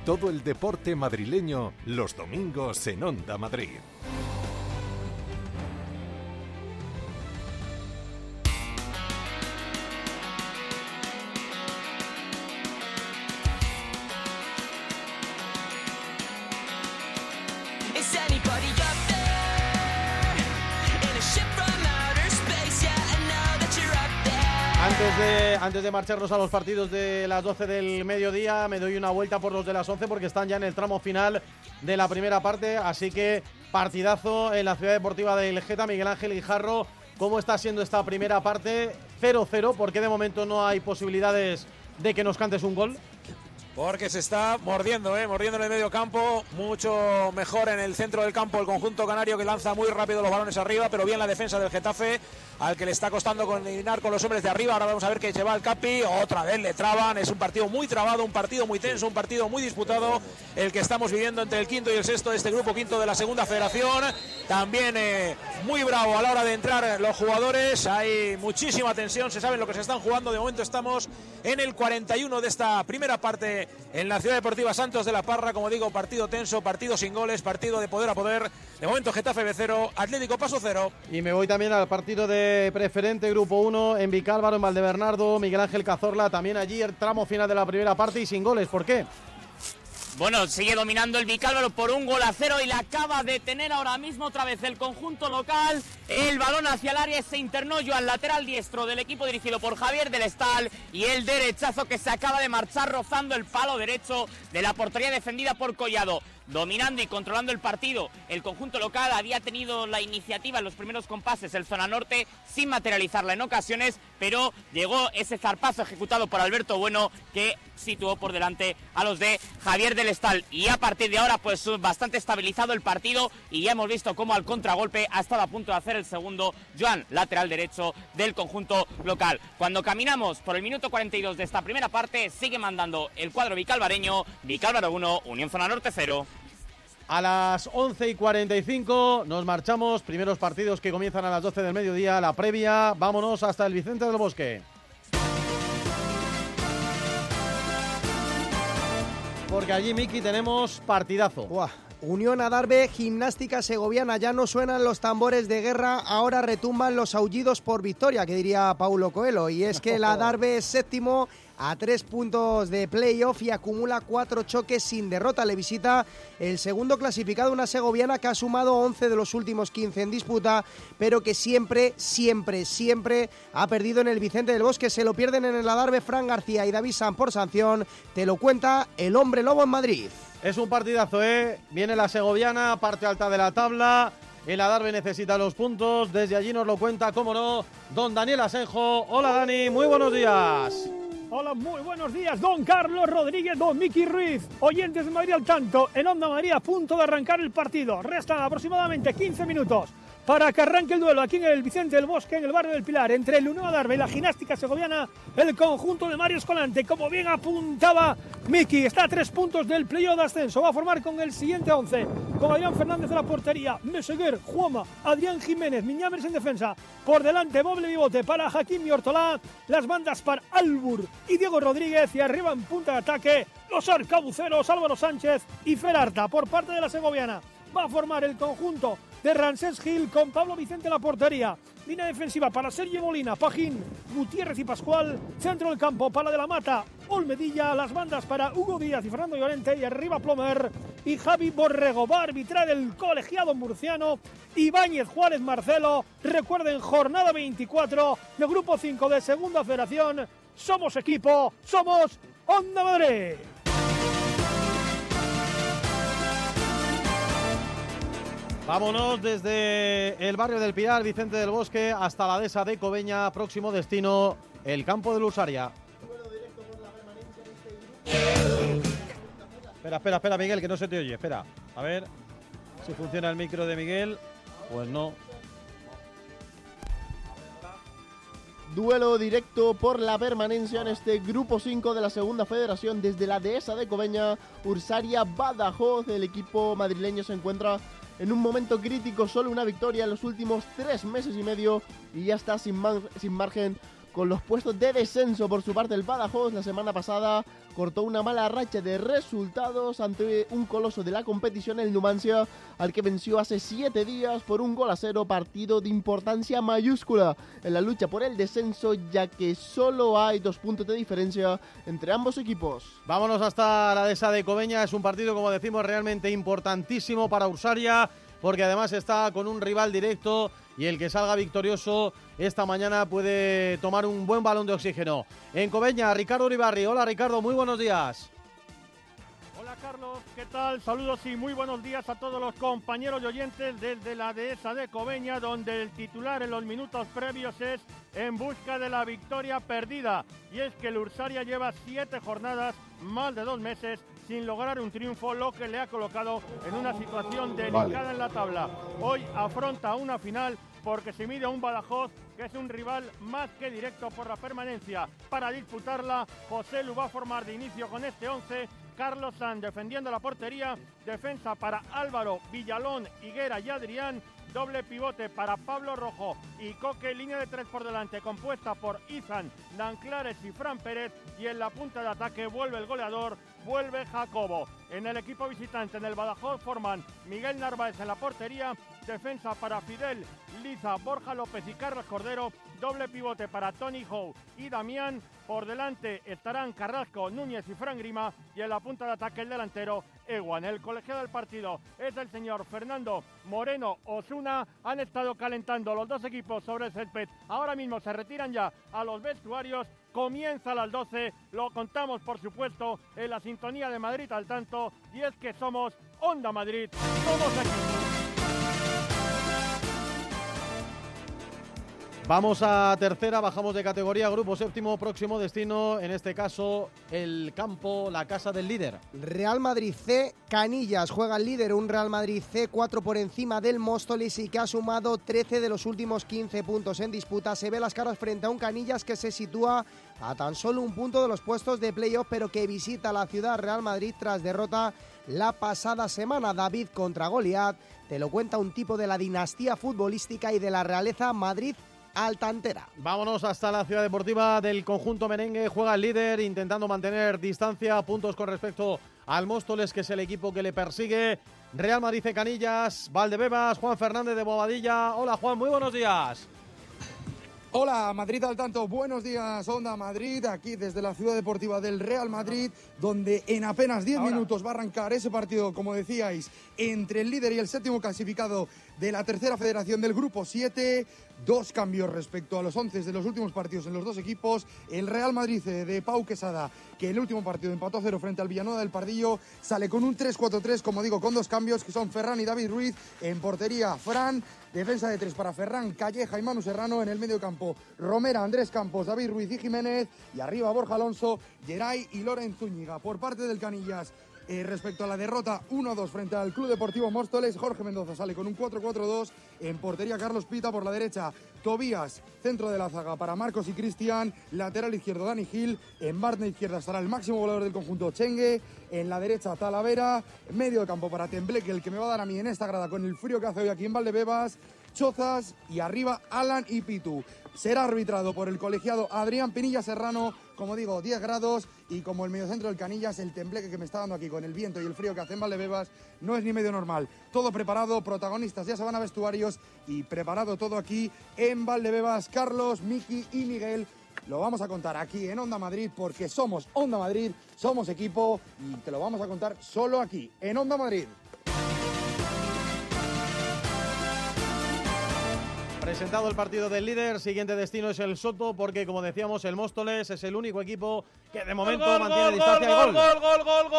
Todo el deporte madrileño los domingos en Onda Madrid. Antes de, de marcharnos a los partidos de las 12 del mediodía, me doy una vuelta por los de las 11 porque están ya en el tramo final de la primera parte. Así que partidazo en la ciudad deportiva del Geta, Miguel Ángel Guijarro. ¿Cómo está siendo esta primera parte? 0-0, porque de momento no hay posibilidades de que nos cantes un gol. Porque se está mordiendo, ¿eh? mordiendo en el medio campo, mucho mejor en el centro del campo el conjunto canario que lanza muy rápido los balones arriba, pero bien la defensa del Getafe, al que le está costando coordinar con los hombres de arriba. Ahora vamos a ver que lleva el Capi, otra vez le traban, es un partido muy trabado, un partido muy tenso, un partido muy disputado, el que estamos viviendo entre el quinto y el sexto de este grupo quinto de la segunda federación. También eh, muy bravo a la hora de entrar los jugadores, hay muchísima tensión, se saben lo que se están jugando, de momento estamos en el 41 de esta primera parte en la Ciudad Deportiva Santos de la Parra, como digo, partido tenso, partido sin goles, partido de poder a poder. De momento Getafe B0, Atlético Paso 0. Y me voy también al partido de preferente Grupo 1 en Vicálvaro, en Valdebernardo, Miguel Ángel Cazorla, también allí el tramo final de la primera parte y sin goles. ¿Por qué? Bueno, sigue dominando el Vicálvaro por un gol a cero y la acaba de tener ahora mismo otra vez el conjunto local. El balón hacia el área se internó al lateral diestro del equipo dirigido por Javier del Estal y el derechazo que se acaba de marchar rozando el palo derecho de la portería defendida por Collado dominando y controlando el partido. El conjunto local había tenido la iniciativa en los primeros compases, el zona norte, sin materializarla en ocasiones, pero llegó ese zarpazo ejecutado por Alberto Bueno que situó por delante a los de Javier del Estal. Y a partir de ahora, pues bastante estabilizado el partido y ya hemos visto cómo al contragolpe ha estado a punto de hacer el segundo Joan, lateral derecho del conjunto local. Cuando caminamos por el minuto 42 de esta primera parte, sigue mandando el cuadro bicalvareño, Vicálvaro 1, Unión Zona Norte 0. A las 11 y 45 nos marchamos. Primeros partidos que comienzan a las 12 del mediodía. La previa. Vámonos hasta el Vicente del Bosque. Porque allí, Miki, tenemos partidazo. Unión Adarve, gimnástica segoviana, ya no suenan los tambores de guerra, ahora retumban los aullidos por victoria, que diría Paulo Coelho. Y es que el Adarve es séptimo a tres puntos de playoff y acumula cuatro choques sin derrota. Le visita el segundo clasificado, una segoviana que ha sumado 11 de los últimos 15 en disputa, pero que siempre, siempre, siempre ha perdido en el Vicente del Bosque. Se lo pierden en el Adarve Fran García y David San por sanción. Te lo cuenta el hombre lobo en Madrid. Es un partidazo, ¿eh? Viene la segoviana, parte alta de la tabla. El Adarve necesita los puntos. Desde allí nos lo cuenta, cómo no, don Daniel Asenjo. Hola, Dani. Muy buenos días. Hola, muy buenos días, don Carlos Rodríguez, don Miki Ruiz, oyentes de Madrid al tanto, en Onda María, punto de arrancar el partido. Restan aproximadamente 15 minutos para que arranque el duelo aquí en el Vicente del Bosque, en el barrio del Pilar, entre el Unión Adarve y la gimnástica segoviana, el conjunto de Mario Escolante, como bien apuntaba Miki, está a tres puntos del playoff de ascenso, va a formar con el siguiente once, con Adrián Fernández de la portería, Meseguer, Juama, Adrián Jiménez, Miñames en defensa, por delante Boble Bibote para Jaquín y Ortolá, las bandas para Albur y Diego Rodríguez y arriba en punta de ataque los arcabuceros Álvaro Sánchez y Ferarta por parte de la segoviana. Va a formar el conjunto de Rancés Gil con Pablo Vicente en la portería. Línea defensiva para Sergio Molina, Pajín, Gutiérrez y Pascual. Centro del campo para De la Mata, Olmedilla. Las bandas para Hugo Díaz y Fernando Llorente. Y arriba Plomer y Javi Borrego. Va a arbitrar el colegiado murciano. Ibáñez Juárez Marcelo. Recuerden, jornada 24 de Grupo 5 de Segunda Federación. Somos equipo, somos Onda Madrid. Vámonos desde el barrio del Pilar, Vicente del Bosque, hasta la dehesa de Cobeña, próximo destino, el campo de Lusaria. Espera, espera, espera, Miguel, que no se te oye. Espera, a ver si funciona el micro de Miguel. Pues no. Duelo directo por la permanencia en este grupo 5 de la segunda federación desde la dehesa de Cobeña, Ursaria Badajoz. El equipo madrileño se encuentra en un momento crítico, solo una victoria en los últimos tres meses y medio y ya está sin, sin margen con los puestos de descenso por su parte el Badajoz la semana pasada cortó una mala racha de resultados ante un coloso de la competición el Numancia al que venció hace siete días por un gol a cero partido de importancia mayúscula en la lucha por el descenso ya que solo hay dos puntos de diferencia entre ambos equipos. Vámonos hasta la dehesa de Cobeña, es un partido como decimos realmente importantísimo para Ursaria porque además está con un rival directo y el que salga victorioso esta mañana puede tomar un buen balón de oxígeno. En Cobeña, Ricardo Uribarri. Hola Ricardo, muy buenos días. Hola Carlos, ¿qué tal? Saludos y muy buenos días a todos los compañeros y oyentes desde la dehesa de Cobeña, donde el titular en los minutos previos es en busca de la victoria perdida. Y es que el Ursaria lleva siete jornadas, más de dos meses, sin lograr un triunfo, lo que le ha colocado en una situación delicada en la tabla. Hoy afronta una final porque se mide a un Badajoz que es un rival más que directo por la permanencia. Para disputarla, José Lu va a formar de inicio con este 11. Carlos San defendiendo la portería, defensa para Álvaro, Villalón, Higuera y Adrián, doble pivote para Pablo Rojo y Coque, línea de tres por delante compuesta por Izan, Danclares y Fran Pérez y en la punta de ataque vuelve el goleador, vuelve Jacobo. En el equipo visitante en el Badajoz forman Miguel Narváez en la portería, defensa para Fidel, Liza, Borja López y Carlos Cordero, doble pivote para Tony Howe y Damián, por delante estarán Carrasco, Núñez y Fran Grima y en la punta de ataque el delantero Ewan. El colegiado del partido es el señor Fernando Moreno Osuna. Han estado calentando los dos equipos sobre el césped. Ahora mismo se retiran ya a los vestuarios. Comienza a las 12. Lo contamos, por supuesto, en la sintonía de Madrid al tanto. Y es que somos Onda Madrid. Somos aquí. Vamos a tercera, bajamos de categoría, grupo séptimo, próximo destino, en este caso el campo, la casa del líder. Real Madrid C, Canillas juega el líder, un Real Madrid C 4 por encima del Móstoles y que ha sumado 13 de los últimos 15 puntos en disputa. Se ve las caras frente a un Canillas que se sitúa a tan solo un punto de los puestos de playoff, pero que visita la ciudad Real Madrid tras derrota la pasada semana. David contra Goliat, te lo cuenta un tipo de la dinastía futbolística y de la realeza Madrid Altantera. Vámonos hasta la ciudad deportiva del conjunto merengue. Juega el líder intentando mantener distancia, puntos con respecto al Móstoles, que es el equipo que le persigue. Real Madrid Canillas, Valdebebas, Juan Fernández de Bobadilla. Hola Juan, muy buenos días. Hola, Madrid al tanto. Buenos días, Onda Madrid, aquí desde la ciudad deportiva del Real Madrid, donde en apenas 10 minutos va a arrancar ese partido, como decíais, entre el líder y el séptimo clasificado de la tercera federación del grupo 7. Dos cambios respecto a los 11 de los últimos partidos en los dos equipos. El Real Madrid de Pau Quesada, que el último partido empató a cero frente al Villanueva del Pardillo, sale con un 3-4-3, como digo, con dos cambios que son Ferran y David Ruiz. En portería, Fran. Defensa de tres para Ferran, Calleja y Manu Serrano. En el medio campo, Romera, Andrés Campos, David Ruiz y Jiménez. Y arriba, Borja Alonso, Geray y Loren Zúñiga. Por parte del Canillas, eh, respecto a la derrota 1-2 frente al Club Deportivo Móstoles, Jorge Mendoza sale con un 4-4-2. En portería, Carlos Pita por la derecha. Tobías, centro de la zaga para Marcos y Cristian. Lateral izquierdo, Dani Gil. En barna izquierda estará el máximo goleador del conjunto, Chengue. En la derecha, Talavera. Medio de campo para Tembleque, el que me va a dar a mí en esta grada con el frío que hace hoy aquí en Valdebebas. Chozas y arriba Alan y Pitu. Será arbitrado por el colegiado Adrián Pinilla Serrano, como digo, 10 grados y como el mediocentro del Canillas, el tembleque que me está dando aquí con el viento y el frío que hace en Valdebebas no es ni medio normal. Todo preparado, protagonistas ya se van a vestuarios y preparado todo aquí en Valdebebas. Carlos, Miki y Miguel lo vamos a contar aquí en Onda Madrid porque somos Onda Madrid, somos equipo y te lo vamos a contar solo aquí en Onda Madrid. Presentado el partido del líder, siguiente destino es el Soto, porque como decíamos, el Móstoles es el único equipo que de momento Gol, mantiene gol, distancia gol, gol. gol, gol, gol,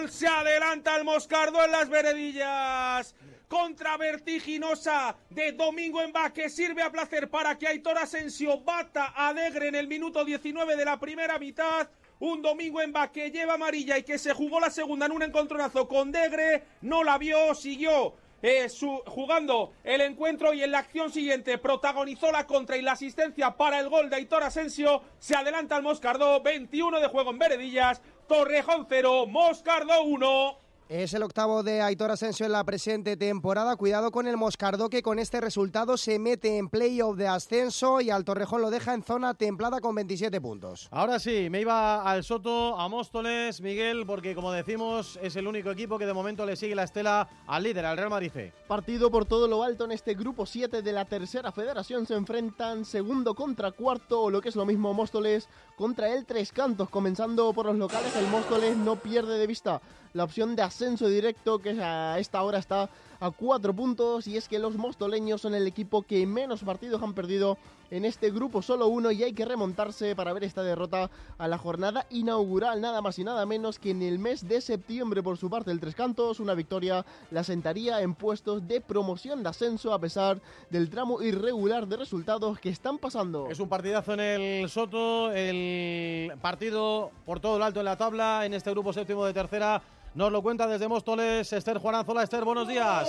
gol. Se adelanta el Moscardo en las veredillas. Contra vertiginosa de Domingo Emba que sirve a placer para que Aitor Asensio bata a Degre en el minuto 19 de la primera mitad. Un Domingo Emba que lleva amarilla y que se jugó la segunda en un encontronazo con Degre. No la vio, siguió eh, jugando el encuentro y en la acción siguiente protagonizó la contra y la asistencia para el gol de Aitor Asensio. Se adelanta el Moscardó, 21 de juego en Veredillas, Torrejón 0, Moscardó 1. Es el octavo de Aitor Asensio en la presente temporada. Cuidado con el Moscardó que con este resultado se mete en playoff de ascenso y al Torrejón lo deja en zona templada con 27 puntos. Ahora sí, me iba al Soto, a Móstoles, Miguel, porque como decimos, es el único equipo que de momento le sigue la estela al líder, al Real Madrid. C. Partido por todo lo alto en este grupo 7 de la tercera federación. Se enfrentan segundo contra cuarto, o lo que es lo mismo Móstoles contra el Tres Cantos. Comenzando por los locales, el Móstoles no pierde de vista la opción de ascenso directo que a esta hora está a cuatro puntos y es que los mostoleños son el equipo que menos partidos han perdido en este grupo, solo uno y hay que remontarse para ver esta derrota a la jornada inaugural, nada más y nada menos que en el mes de septiembre por su parte el Tres Cantos, una victoria la sentaría en puestos de promoción de ascenso a pesar del tramo irregular de resultados que están pasando. Es un partidazo en el Soto, el partido por todo lo alto en la tabla en este grupo séptimo de tercera. Nos lo cuenta desde Móstoles Esther Juananzola. Esther, buenos días.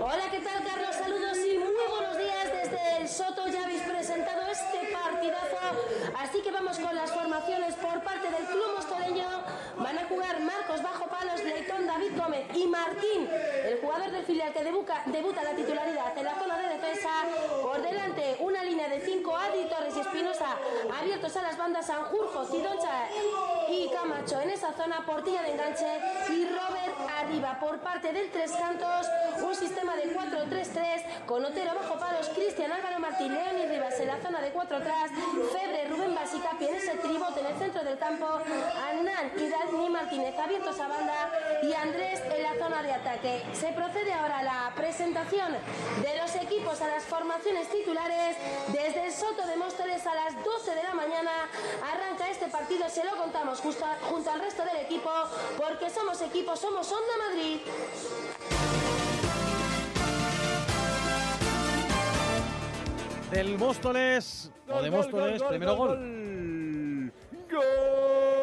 Hola, ¿qué tal, Carlos? Saludos y muy buenos días desde el Soto. Ya habéis presentado este partidazo. Así que vamos con las formaciones por parte del club. Van a jugar Marcos Bajo Palos, Leitón, David Gómez y Martín, el jugador del filial que debuta, la titularidad en la zona de defensa. Por delante, una línea de 5, Adi, Torres y Espinosa, abiertos a las bandas Sanjurjo, Cidoncha y Camacho en esa zona, Portilla de enganche y Robert arriba. Por parte del Tres Cantos, un sistema de 4-3-3 con Otero bajo palos, Cristian Álvaro Martín, León y Rivas en la zona de 4 atrás, Febre, Rubén Basicapi en ese tribote en el centro del campo, Anán y Dani Martínez abiertos a banda y Andrés en la zona de ataque. Se procede ahora a la presentación de los equipos a las formaciones titulares desde el Soto de Móstoles a las 12 de la mañana. Arranca este partido, se lo contamos justo junto al resto del equipo porque somos equipo, somos Onda Madrid. Del Móstoles, o de Móstoles, primero gol. Gol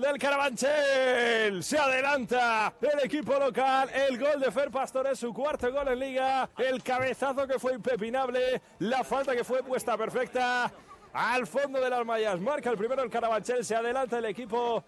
del Carabanchel. Se adelanta el equipo local. El gol de Fer Pastores, su cuarto gol en liga. El cabezazo que fue impepinable. La falta que fue puesta perfecta. Al fondo de las mallas. Marca el primero el Carabanchel. Se adelanta el equipo.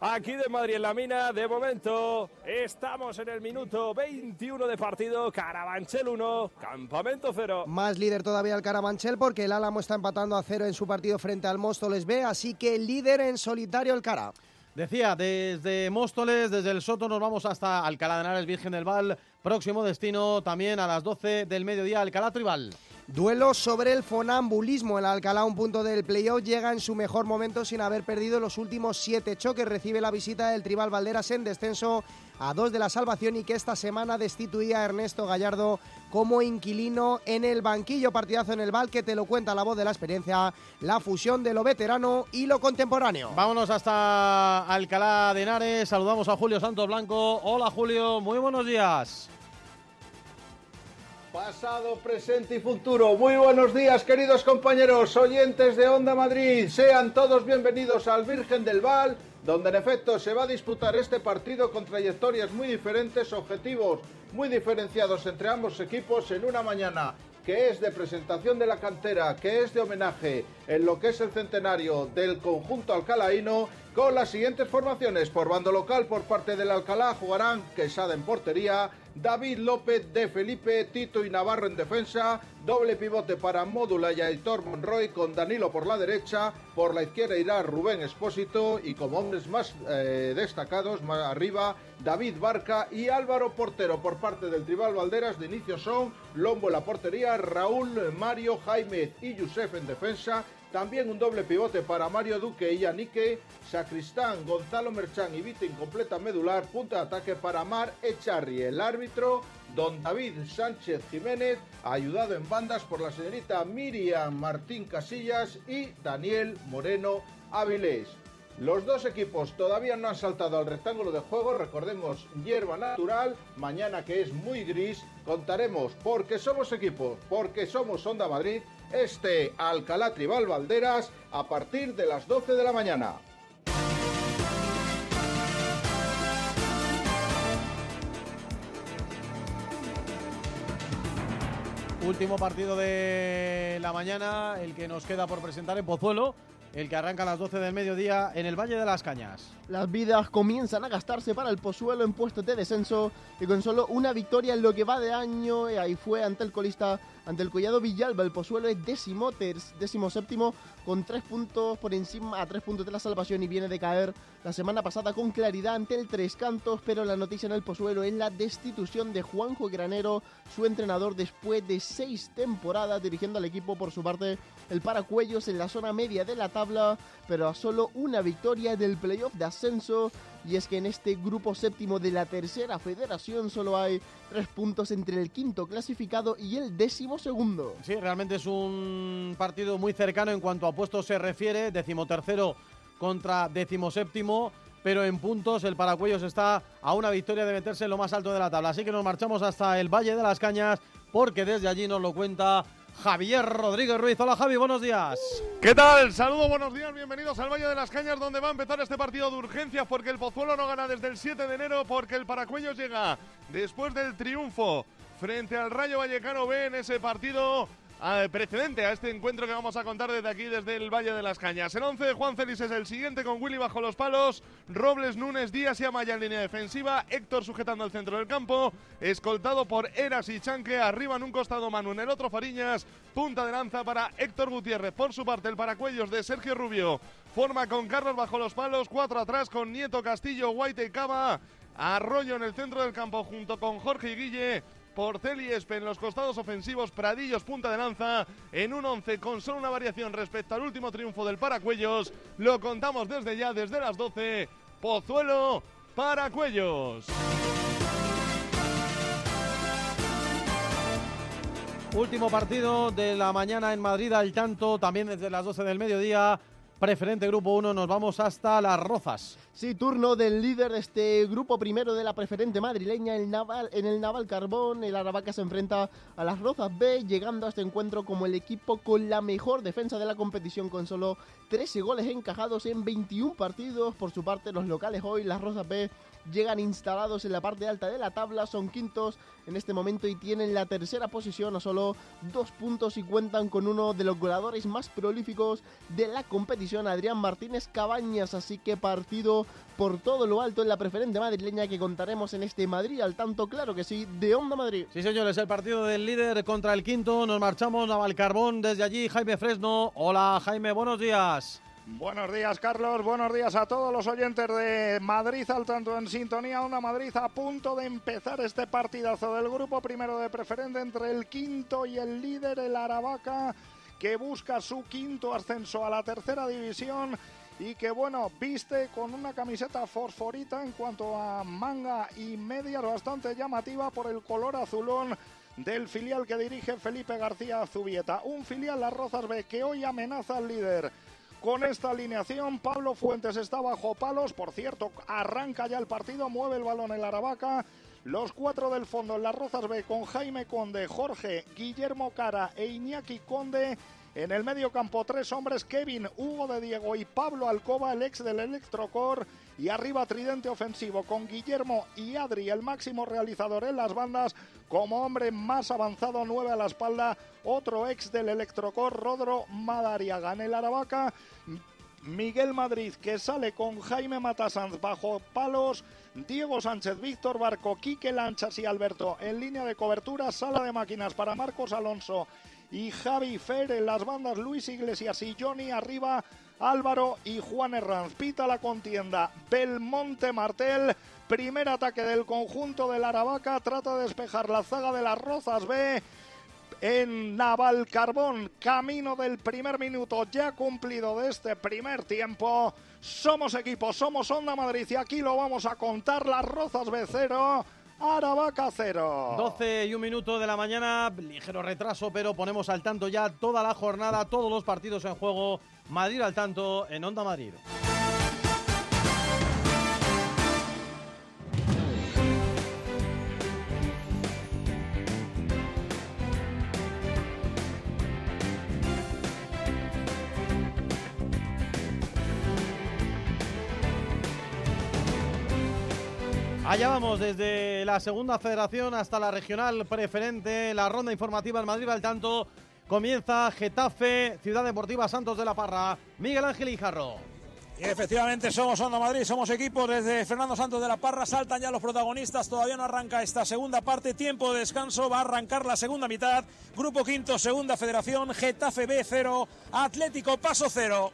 Aquí de Madrid en la mina, de momento estamos en el minuto 21 de partido, Carabanchel 1, Campamento 0. Más líder todavía el Carabanchel porque el Álamo está empatando a cero en su partido frente al Móstoles B, así que líder en solitario el Cara. Decía, desde Móstoles, desde el Soto, nos vamos hasta Alcalá de Henares, Virgen del Val. Próximo destino también a las 12 del mediodía, Alcalá Tribal. Duelo sobre el fonambulismo. El Alcalá, un punto del playoff, llega en su mejor momento sin haber perdido los últimos siete choques. Recibe la visita del Tribal Valderas en descenso a dos de la salvación y que esta semana destituía a Ernesto Gallardo como inquilino en el banquillo. Partidazo en el Val que te lo cuenta la voz de la experiencia, la fusión de lo veterano y lo contemporáneo. Vámonos hasta Alcalá de Henares. Saludamos a Julio Santos Blanco. Hola Julio, muy buenos días. Pasado, presente y futuro. Muy buenos días, queridos compañeros, oyentes de Onda Madrid. Sean todos bienvenidos al Virgen del Val, donde en efecto se va a disputar este partido con trayectorias muy diferentes, objetivos muy diferenciados entre ambos equipos en una mañana que es de presentación de la cantera, que es de homenaje en lo que es el centenario del conjunto alcalaíno, con las siguientes formaciones. Por bando local, por parte del Alcalá, jugarán Quesada en portería, David López de Felipe, Tito y Navarro en defensa, doble pivote para Módula y Aitor Monroy con Danilo por la derecha, por la izquierda irá Rubén Espósito y como hombres más eh, destacados, más arriba, David Barca y Álvaro Portero por parte del Tribal Valderas de inicio son Lombo en la portería, Raúl, Mario, Jaime y Yusef en defensa, también un doble pivote para Mario Duque y Yanique, Sacristán, Gonzalo Merchán y Vitin completa medular, punta de ataque para Mar Echarri, el árbitro, don David Sánchez Jiménez, ayudado en bandas por la señorita Miriam Martín Casillas y Daniel Moreno Avilés. Los dos equipos todavía no han saltado al rectángulo de juego, recordemos hierba natural, mañana que es muy gris, contaremos porque somos equipos, porque somos Onda Madrid, este Alcalá Tribal Valderas a partir de las 12 de la mañana. Último partido de la mañana, el que nos queda por presentar en Pozuelo, el que arranca a las 12 del mediodía en el Valle de las Cañas. Las vidas comienzan a gastarse para el Pozuelo en puestos de descenso y con solo una victoria en lo que va de año, ahí fue ante el colista, ante el Collado Villalba. El Pozuelo es décimo, décimo séptimo con tres puntos por encima, a tres puntos de la salvación y viene de caer la semana pasada con claridad ante el Tres Cantos, pero la noticia en el Pozuelo es la destitución de Juanjo Granero, su entrenador después de seis temporadas dirigiendo al equipo por su parte el Paracuellos en la zona media de la pero a solo una victoria del playoff de ascenso y es que en este grupo séptimo de la tercera federación solo hay tres puntos entre el quinto clasificado y el décimo segundo. Sí, realmente es un partido muy cercano en cuanto a puestos se refiere, decimotercero contra decimoséptimo, pero en puntos el Paracuellos está a una victoria de meterse en lo más alto de la tabla. Así que nos marchamos hasta el Valle de las Cañas porque desde allí nos lo cuenta Javier Rodríguez Ruiz. Hola Javi, buenos días. ¿Qué tal? Saludos, buenos días, bienvenidos al Valle de las Cañas donde va a empezar este partido de urgencias porque el Pozuelo no gana desde el 7 de enero porque el Paracuellos llega después del triunfo frente al Rayo Vallecano B en ese partido precedente a este encuentro que vamos a contar desde aquí, desde el Valle de las Cañas. El 11 de Juan Félix es el siguiente con Willy bajo los palos, Robles, Núñez, Díaz y Amaya en línea defensiva, Héctor sujetando el centro del campo, escoltado por Eras y Chanque, arriba en un costado Manu, en el otro Fariñas, punta de lanza para Héctor Gutiérrez. Por su parte, el paracuellos de Sergio Rubio forma con Carlos bajo los palos, cuatro atrás con Nieto, Castillo, White y Cava. Arroyo en el centro del campo junto con Jorge y Guille, Porcel y Espe en los costados ofensivos, Pradillos punta de lanza en un 11 con solo una variación respecto al último triunfo del Paracuellos. Lo contamos desde ya, desde las 12. Pozuelo, Paracuellos. Último partido de la mañana en Madrid al tanto, también desde las 12 del mediodía. Preferente Grupo 1, nos vamos hasta Las Rozas. Sí, turno del líder de este grupo primero de la preferente madrileña, el Naval, en el Naval Carbón. El Aravaca se enfrenta a las Rozas B, llegando a este encuentro como el equipo con la mejor defensa de la competición, con solo 13 goles encajados en 21 partidos. Por su parte, los locales hoy, las Rozas B llegan instalados en la parte alta de la tabla, son quintos en este momento y tienen la tercera posición a solo dos puntos y cuentan con uno de los goleadores más prolíficos de la competición, Adrián Martínez Cabañas, así que partido por todo lo alto en la preferente madrileña que contaremos en este Madrid al tanto, claro que sí, de Onda Madrid. Sí señores, el partido del líder contra el quinto, nos marchamos a Valcarbón desde allí, Jaime Fresno, hola Jaime, buenos días. Buenos días, Carlos. Buenos días a todos los oyentes de Madrid al tanto en sintonía. Onda Madrid a punto de empezar este partidazo del grupo primero de preferente entre el quinto y el líder, el Aravaca, que busca su quinto ascenso a la tercera división y que bueno, viste con una camiseta fosforita en cuanto a manga y medias bastante llamativa por el color azulón del filial que dirige Felipe García Zubieta. Un filial Las Rozas B que hoy amenaza al líder con esta alineación. Pablo Fuentes está bajo palos. Por cierto, arranca ya el partido, mueve el balón en la Aravaca. Los cuatro del fondo en las Rozas B con Jaime Conde, Jorge, Guillermo Cara e Iñaki Conde. En el medio campo, tres hombres, Kevin, Hugo de Diego y Pablo Alcoba, el ex del Electrocor. Y arriba tridente ofensivo con Guillermo y Adri, el máximo realizador en las bandas. Como hombre más avanzado, nueve a la espalda, otro ex del Electrocor, Rodro Madariaga. En el Aravaca, Miguel Madrid, que sale con Jaime Matasanz bajo palos. Diego Sánchez, Víctor Barco, Quique Lanchas y Alberto en línea de cobertura. Sala de máquinas para Marcos Alonso y Javi Fer en las bandas Luis Iglesias y Johnny arriba. Álvaro y Juan Herranz. Pita la contienda. Belmonte Martel. Primer ataque del conjunto del Aravaca. Trata de despejar la zaga de las Rozas B en Naval Carbón, camino del primer minuto ya cumplido de este primer tiempo. Somos equipo, somos Onda Madrid y aquí lo vamos a contar las Rozas B0. Aravaca 0. 12 y un minuto de la mañana, ligero retraso, pero ponemos al tanto ya toda la jornada, todos los partidos en juego. Madrid al tanto en Onda Madrid. Allá vamos, desde la segunda federación hasta la regional preferente, la ronda informativa en Madrid al tanto. Comienza Getafe, Ciudad Deportiva Santos de la Parra, Miguel Ángel Hijarro. Y efectivamente somos Onda Madrid, somos equipo desde Fernando Santos de la Parra, saltan ya los protagonistas, todavía no arranca esta segunda parte, tiempo de descanso, va a arrancar la segunda mitad, Grupo Quinto, Segunda Federación, Getafe B 0, Atlético Paso 0.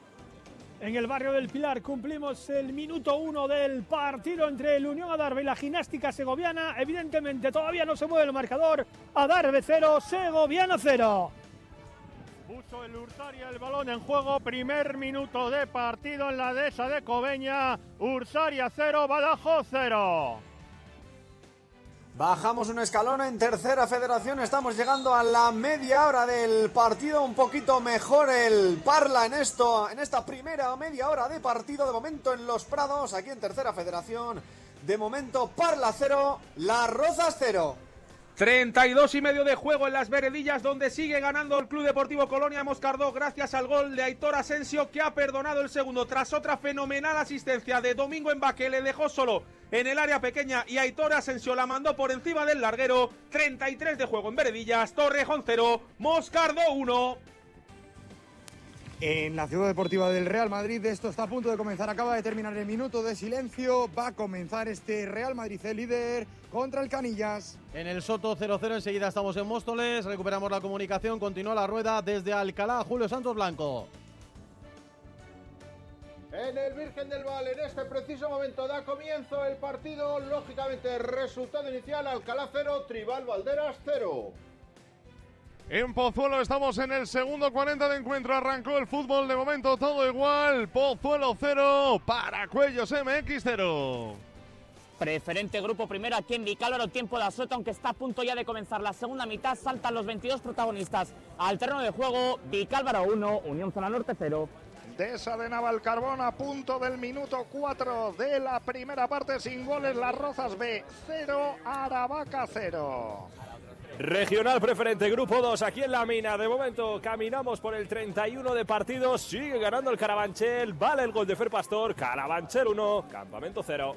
En el barrio del Pilar cumplimos el minuto uno del partido entre el Unión Adarve y la gimnástica segoviana. Evidentemente todavía no se mueve el marcador. Adarve 0, Segoviana 0. Puso el Ursaria el balón en juego, primer minuto de partido en la dehesa de Cobeña. Ursaria 0, Badajoz 0. Bajamos un escalón en tercera federación, estamos llegando a la media hora del partido, un poquito mejor el Parla en esto, en esta primera media hora de partido, de momento en Los Prados, aquí en tercera federación, de momento Parla 0, Las Rozas 0. 32 y medio de juego en las veredillas donde sigue ganando el Club Deportivo Colonia Moscardó gracias al gol de Aitor Asensio que ha perdonado el segundo tras otra fenomenal asistencia de Domingo que le dejó solo en el área pequeña y Aitor Asensio la mandó por encima del larguero. 33 de juego en veredillas, Torrejón 0, Moscardó 1. En la ciudad deportiva del Real Madrid, esto está a punto de comenzar. Acaba de terminar el minuto de silencio. Va a comenzar este Real Madrid, el líder, contra el Canillas. En el Soto 0-0, enseguida estamos en Móstoles. Recuperamos la comunicación. Continúa la rueda desde Alcalá, Julio Santos Blanco. En el Virgen del Val, en este preciso momento da comienzo el partido. Lógicamente, resultado inicial: Alcalá 0, Tribal Valderas 0. En Pozuelo estamos en el segundo 40 de encuentro. Arrancó el fútbol de momento todo igual. Pozuelo 0, Paracuellos MX 0. Preferente grupo primero aquí en Vicálvaro, tiempo de asueto, aunque está a punto ya de comenzar la segunda mitad. Saltan los 22 protagonistas al terreno de juego. Vicálvaro 1, Unión Zona Norte 0. Desa de Navalcarbón a punto del minuto 4 de la primera parte sin goles. Las Rozas B 0, Aravaca 0. Regional preferente, grupo 2, aquí en la mina. De momento caminamos por el 31 de partidos. Sigue ganando el Carabanchel. Vale el gol de Fer Pastor. Carabanchel 1, Campamento 0.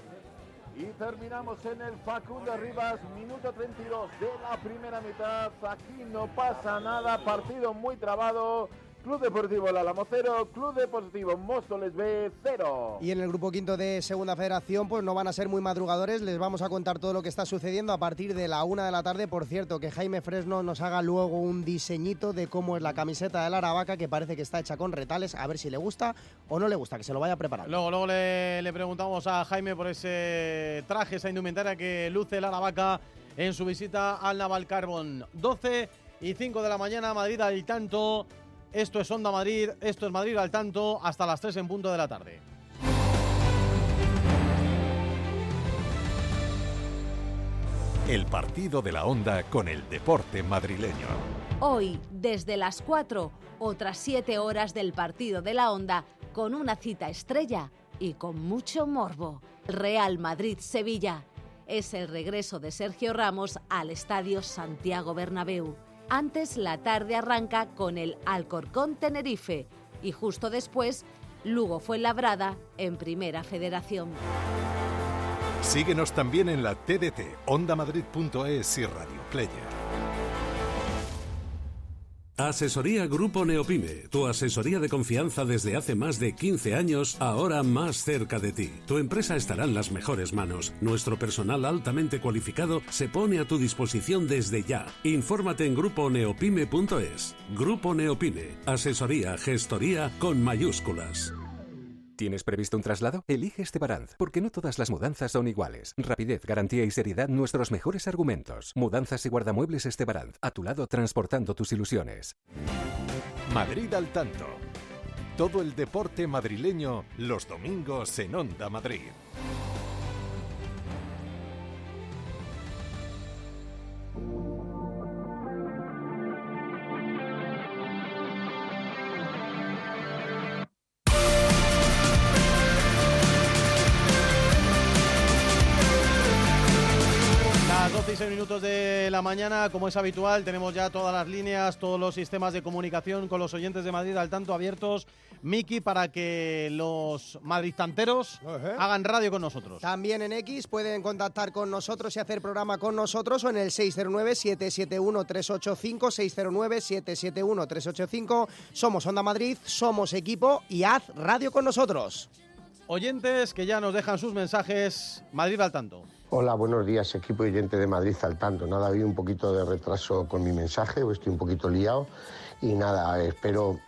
Y terminamos en el Facundo Rivas, minuto 32 de la primera mitad. Aquí no pasa nada, partido muy trabado. Club Deportivo Lalamo 0, Club Deportivo Móstoles B 0. Y en el grupo quinto de Segunda Federación, pues no van a ser muy madrugadores. Les vamos a contar todo lo que está sucediendo a partir de la una de la tarde. Por cierto, que Jaime Fresno nos haga luego un diseñito de cómo es la camiseta de la Aravaca, que parece que está hecha con retales. A ver si le gusta o no le gusta, que se lo vaya a preparar. Luego, luego le, le preguntamos a Jaime por ese traje, esa indumentaria que luce la Aravaca en su visita al Naval Carbón. 12 y 5 de la mañana, Madrid al tanto. Esto es Onda Madrid, esto es Madrid al tanto, hasta las 3 en punto de la tarde. El partido de la Onda con el deporte madrileño. Hoy, desde las 4, otras 7 horas del partido de la Onda, con una cita estrella y con mucho morbo. Real Madrid-Sevilla. Es el regreso de Sergio Ramos al Estadio Santiago Bernabéu. Antes la tarde arranca con el Alcorcón Tenerife y justo después Lugo fue labrada en Primera Federación. Síguenos también en la TDT, ondamadrid.es y Radio Player. Asesoría Grupo Neopime, tu asesoría de confianza desde hace más de 15 años, ahora más cerca de ti. Tu empresa estará en las mejores manos. Nuestro personal altamente cualificado se pone a tu disposición desde ya. Infórmate en gruponeopime.es. Grupo Neopime, asesoría, gestoría con mayúsculas. ¿Tienes previsto un traslado? Elige Estebaranz, porque no todas las mudanzas son iguales. Rapidez, garantía y seriedad, nuestros mejores argumentos. Mudanzas y guardamuebles Estebaranz, a tu lado transportando tus ilusiones. Madrid al tanto. Todo el deporte madrileño los domingos en Onda Madrid. Las 12 6 minutos de la mañana, como es habitual, tenemos ya todas las líneas, todos los sistemas de comunicación con los oyentes de Madrid al tanto abiertos. Miki, para que los madristanteros hagan radio con nosotros. También en X pueden contactar con nosotros y hacer programa con nosotros o en el 609-771-385, 609-771-385. Somos Onda Madrid, somos equipo y haz radio con nosotros. Oyentes que ya nos dejan sus mensajes, Madrid al tanto. Hola, buenos días, equipo oyente de Madrid al tanto. Nada, había un poquito de retraso con mi mensaje, estoy un poquito liado. Y nada, espero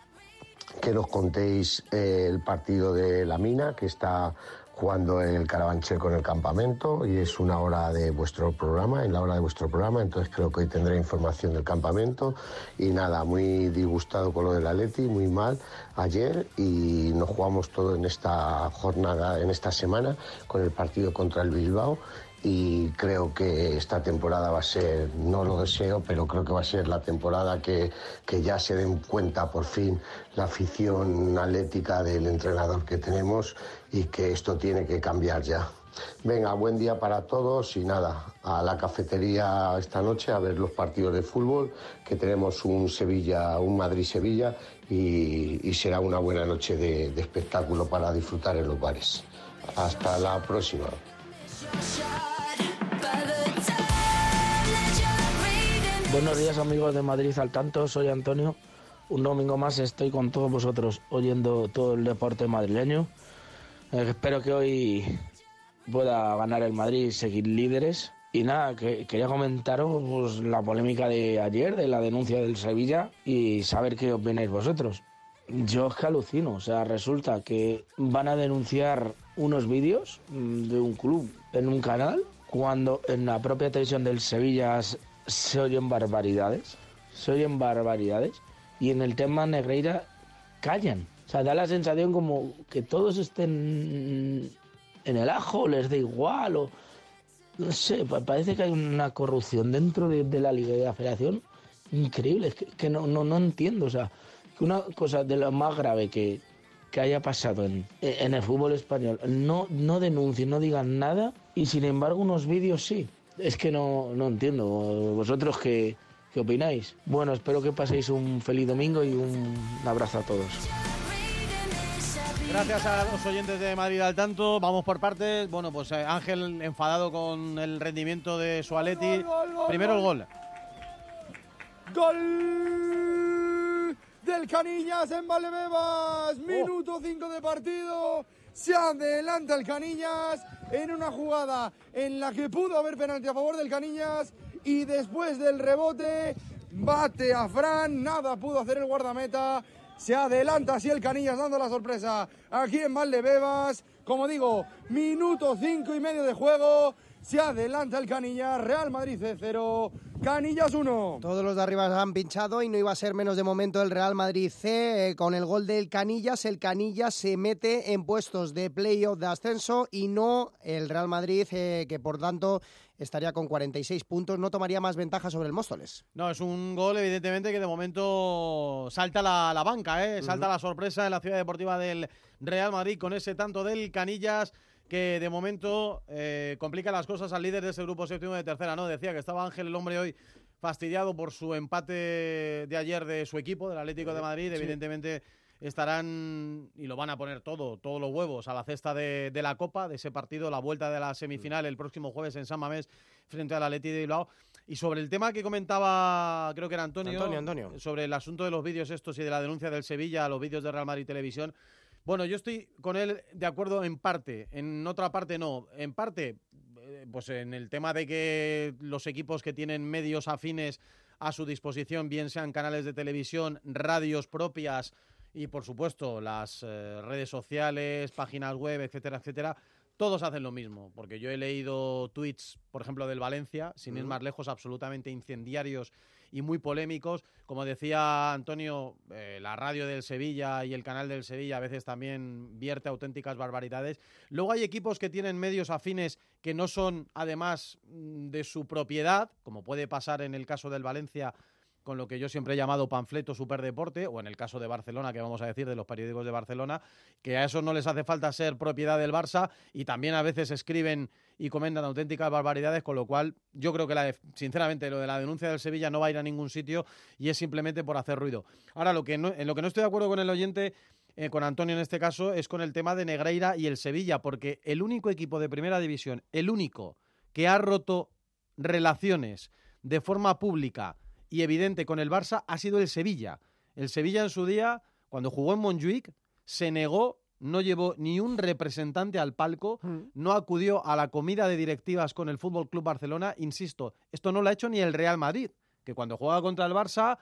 que nos contéis eh, el partido de la mina, que está jugando el Carabanchel con el campamento y es una hora de vuestro programa, en la hora de vuestro programa, entonces creo que hoy tendré información del campamento y nada, muy disgustado con lo del Atleti, muy mal ayer y nos jugamos todo en esta jornada, en esta semana con el partido contra el Bilbao y creo que esta temporada va a ser, no lo deseo, pero creo que va a ser la temporada que, que ya se den cuenta por fin la afición atlética del entrenador que tenemos y que esto tiene que cambiar ya. Venga, buen día para todos y nada, a la cafetería esta noche a ver los partidos de fútbol, que tenemos un Sevilla, un Madrid-Sevilla y, y será una buena noche de, de espectáculo para disfrutar en los bares. Hasta la próxima. Buenos días amigos de Madrid al tanto, soy Antonio. Un domingo más estoy con todos vosotros oyendo todo el deporte madrileño. Eh, espero que hoy pueda ganar el Madrid y seguir líderes. Y nada, que, quería comentaros pues, la polémica de ayer, de la denuncia del Sevilla y saber qué opináis vosotros. Yo es que alucino, o sea, resulta que van a denunciar unos vídeos mm, de un club en un canal cuando en la propia televisión del Sevilla se oyen barbaridades, se oyen barbaridades y en el tema Negreira callan. O sea, da la sensación como que todos estén en el ajo, les da igual o no sé, pa- parece que hay una corrupción dentro de, la liga de la federación increíble, es que, que no, no, no entiendo, o sea, una cosa de lo más grave que, que haya pasado en, en el fútbol español, no, no denuncien, no digan nada y sin embargo unos vídeos sí. Es que no, no entiendo. ¿Vosotros qué, qué opináis? Bueno, espero que paséis un feliz domingo y un abrazo a todos. Gracias a los oyentes de Madrid al tanto. Vamos por partes. Bueno, pues eh, Ángel enfadado con el rendimiento de su Atleti. Primero el gol. Gol del Canillas en Valdebebas. Minuto 5 de partido. Se adelanta el Canillas en una jugada en la que pudo haber penalti a favor del Canillas. Y después del rebote, bate a Fran. Nada pudo hacer el guardameta. Se adelanta así el Canillas dando la sorpresa aquí en Valdebebas. Como digo, minuto 5 y medio de juego. Se adelanta el Canillas. Real Madrid 0. Canillas 1. Todos los de arriba han pinchado y no iba a ser menos de momento el Real Madrid C. eh, con el gol del Canillas, el Canillas se mete en puestos de playoff de ascenso y no el Real Madrid, eh, que por tanto estaría con 46 puntos, no tomaría más ventaja sobre el Móstoles. No, es un gol evidentemente que de momento salta la, la banca, ¿eh? salta la sorpresa en la ciudad deportiva del Real Madrid con ese tanto del Canillas que de momento eh, complica las cosas al líder de ese grupo séptimo de tercera, ¿no? Decía que estaba Ángel el hombre hoy fastidiado por su empate de ayer de su equipo, del Atlético de Madrid, Sí. evidentemente estarán y lo van a poner todo, todos los huevos a la cesta de, de la Copa, de ese partido, la vuelta de la semifinal el próximo jueves en San Mamés frente al Atleti de Bilbao. Y sobre el tema que comentaba, creo que era Antonio, Antonio, Antonio. sobre el asunto de los vídeos estos y de la denuncia del Sevilla a los vídeos de Real Madrid Televisión, bueno, yo estoy con él de acuerdo en parte, en otra parte no. En parte, eh, pues en el tema de que los equipos que tienen medios afines a su disposición, bien sean canales de televisión, radios propias y por supuesto las eh, redes sociales, páginas web, etcétera, etcétera, todos hacen lo mismo, porque yo he leído tweets, por ejemplo, del Valencia, sin ir más lejos, absolutamente incendiarios y muy polémicos. Como decía Antonio, eh, la radio del Sevilla y el canal del Sevilla a veces también vierte auténticas barbaridades. Luego hay equipos que tienen medios afines que no son, además, mm, de su propiedad, como puede pasar en el caso del Valencia con lo que yo siempre he llamado panfleto superdeporte, o en el caso de Barcelona, que vamos a decir de los periódicos de Barcelona, que a eso no les hace falta ser propiedad del Barça y también a veces escriben y comentan auténticas barbaridades, con lo cual yo creo que la sinceramente lo de la denuncia del Sevilla no va a ir a ningún sitio y es simplemente por hacer ruido. Ahora, lo que no- en lo que no estoy de acuerdo con el oyente, eh, con Antonio en este caso, es con el tema de Negreira y el Sevilla, porque el único equipo de primera división, el único que ha roto relaciones de forma pública y evidente con el Barça ha sido el Sevilla. El Sevilla en su día, cuando jugó en Montjuic, se negó, no llevó ni un representante al palco, no acudió a la comida de directivas con el Fútbol Club Barcelona. Insisto, esto no lo ha hecho ni el Real Madrid, que cuando juega contra el Barça,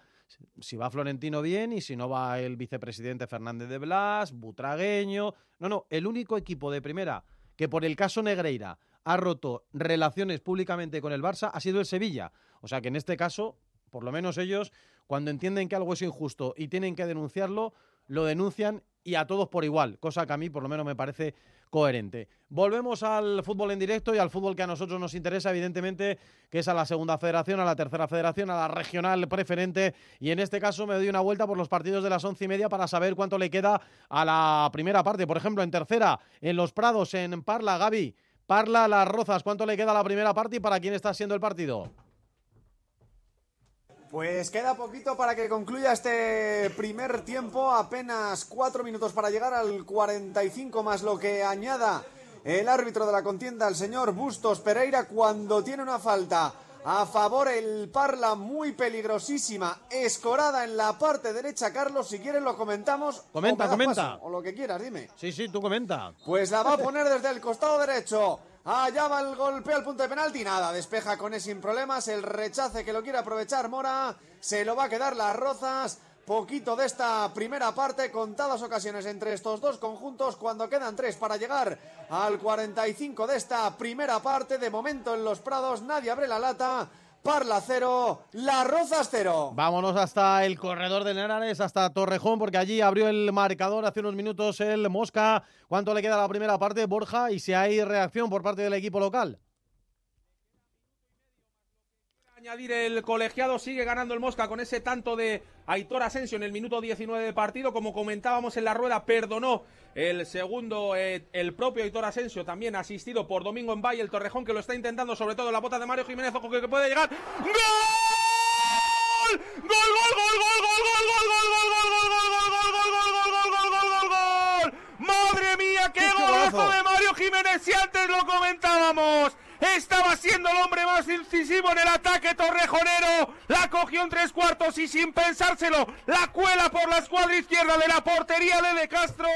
si va Florentino bien y si no va el vicepresidente Fernández de Blas, Butragueño. No, no, el único equipo de primera que por el caso Negreira ha roto relaciones públicamente con el Barça ha sido el Sevilla. O sea que en este caso, por lo menos ellos, cuando entienden que algo es injusto y tienen que denunciarlo, lo denuncian y a todos por igual, cosa que a mí por lo menos me parece coherente. Volvemos al fútbol en directo y al fútbol que a nosotros nos interesa, evidentemente, que es a la segunda federación, a la tercera federación, a la regional preferente. Y en este caso me doy una vuelta por los partidos de las once y media para saber cuánto le queda a la primera parte. Por ejemplo, en tercera, en Los Prados, en Parla, Gaby. Parla, Las Rozas, ¿cuánto le queda a la primera parte y para quién está siendo el partido? Pues queda poquito para que concluya este primer tiempo, apenas cuatro minutos para llegar al 45 más lo que añada el árbitro de la contienda, el señor Bustos Pereira, cuando tiene una falta a favor el Parla muy peligrosísima, escorada en la parte derecha, Carlos, si quieres lo comentamos. Comenta, o comenta. paso, o lo que quieras, dime. Sí, sí, tú comenta. Pues la va a poner desde el costado derecho. Allá va el golpe al punto de penalti. Nada, despeja con él sin problemas. El rechace que lo quiere aprovechar Mora. Se lo va a quedar las rozas. Poquito de esta primera parte, contadas ocasiones entre estos dos conjuntos, cuando quedan tres para llegar al 45 de esta primera parte. De momento en los Prados nadie abre la lata. Parla cero, Las Rozas cero. Vámonos hasta el corredor de Henares, hasta Torrejón, porque allí abrió el marcador hace unos minutos el Mosca. ¿Cuánto le queda a la primera parte, Borja? Y si hay reacción por parte del equipo local. Añadir el colegiado, sigue ganando el Mosca con ese tanto de Aitor Asensio en el minuto 19 de partido, como comentábamos en la rueda, perdonó el segundo, eh, el propio Aitor Asensio, también asistido por Domingo en Valle, el Torrejón que lo está intentando, sobre todo la bota de Mario Jiménez, ojo que puede llegar. ¡Gol! ¡Gol, gol, gol, gol, gol, gol, gol, gol, gol, gol, gol, gol, gol, gol, gol, gol, gol, gol, gol, gol! ¡Madre mía, qué golazo de Mario Jiménez! Si antes lo comentábamos, estaba siendo el hombre más incisivo en el ataque torrejonero. La cogió en tres cuartos y sin pensárselo, la cuela por la escuadra izquierda de la portería de De Castro.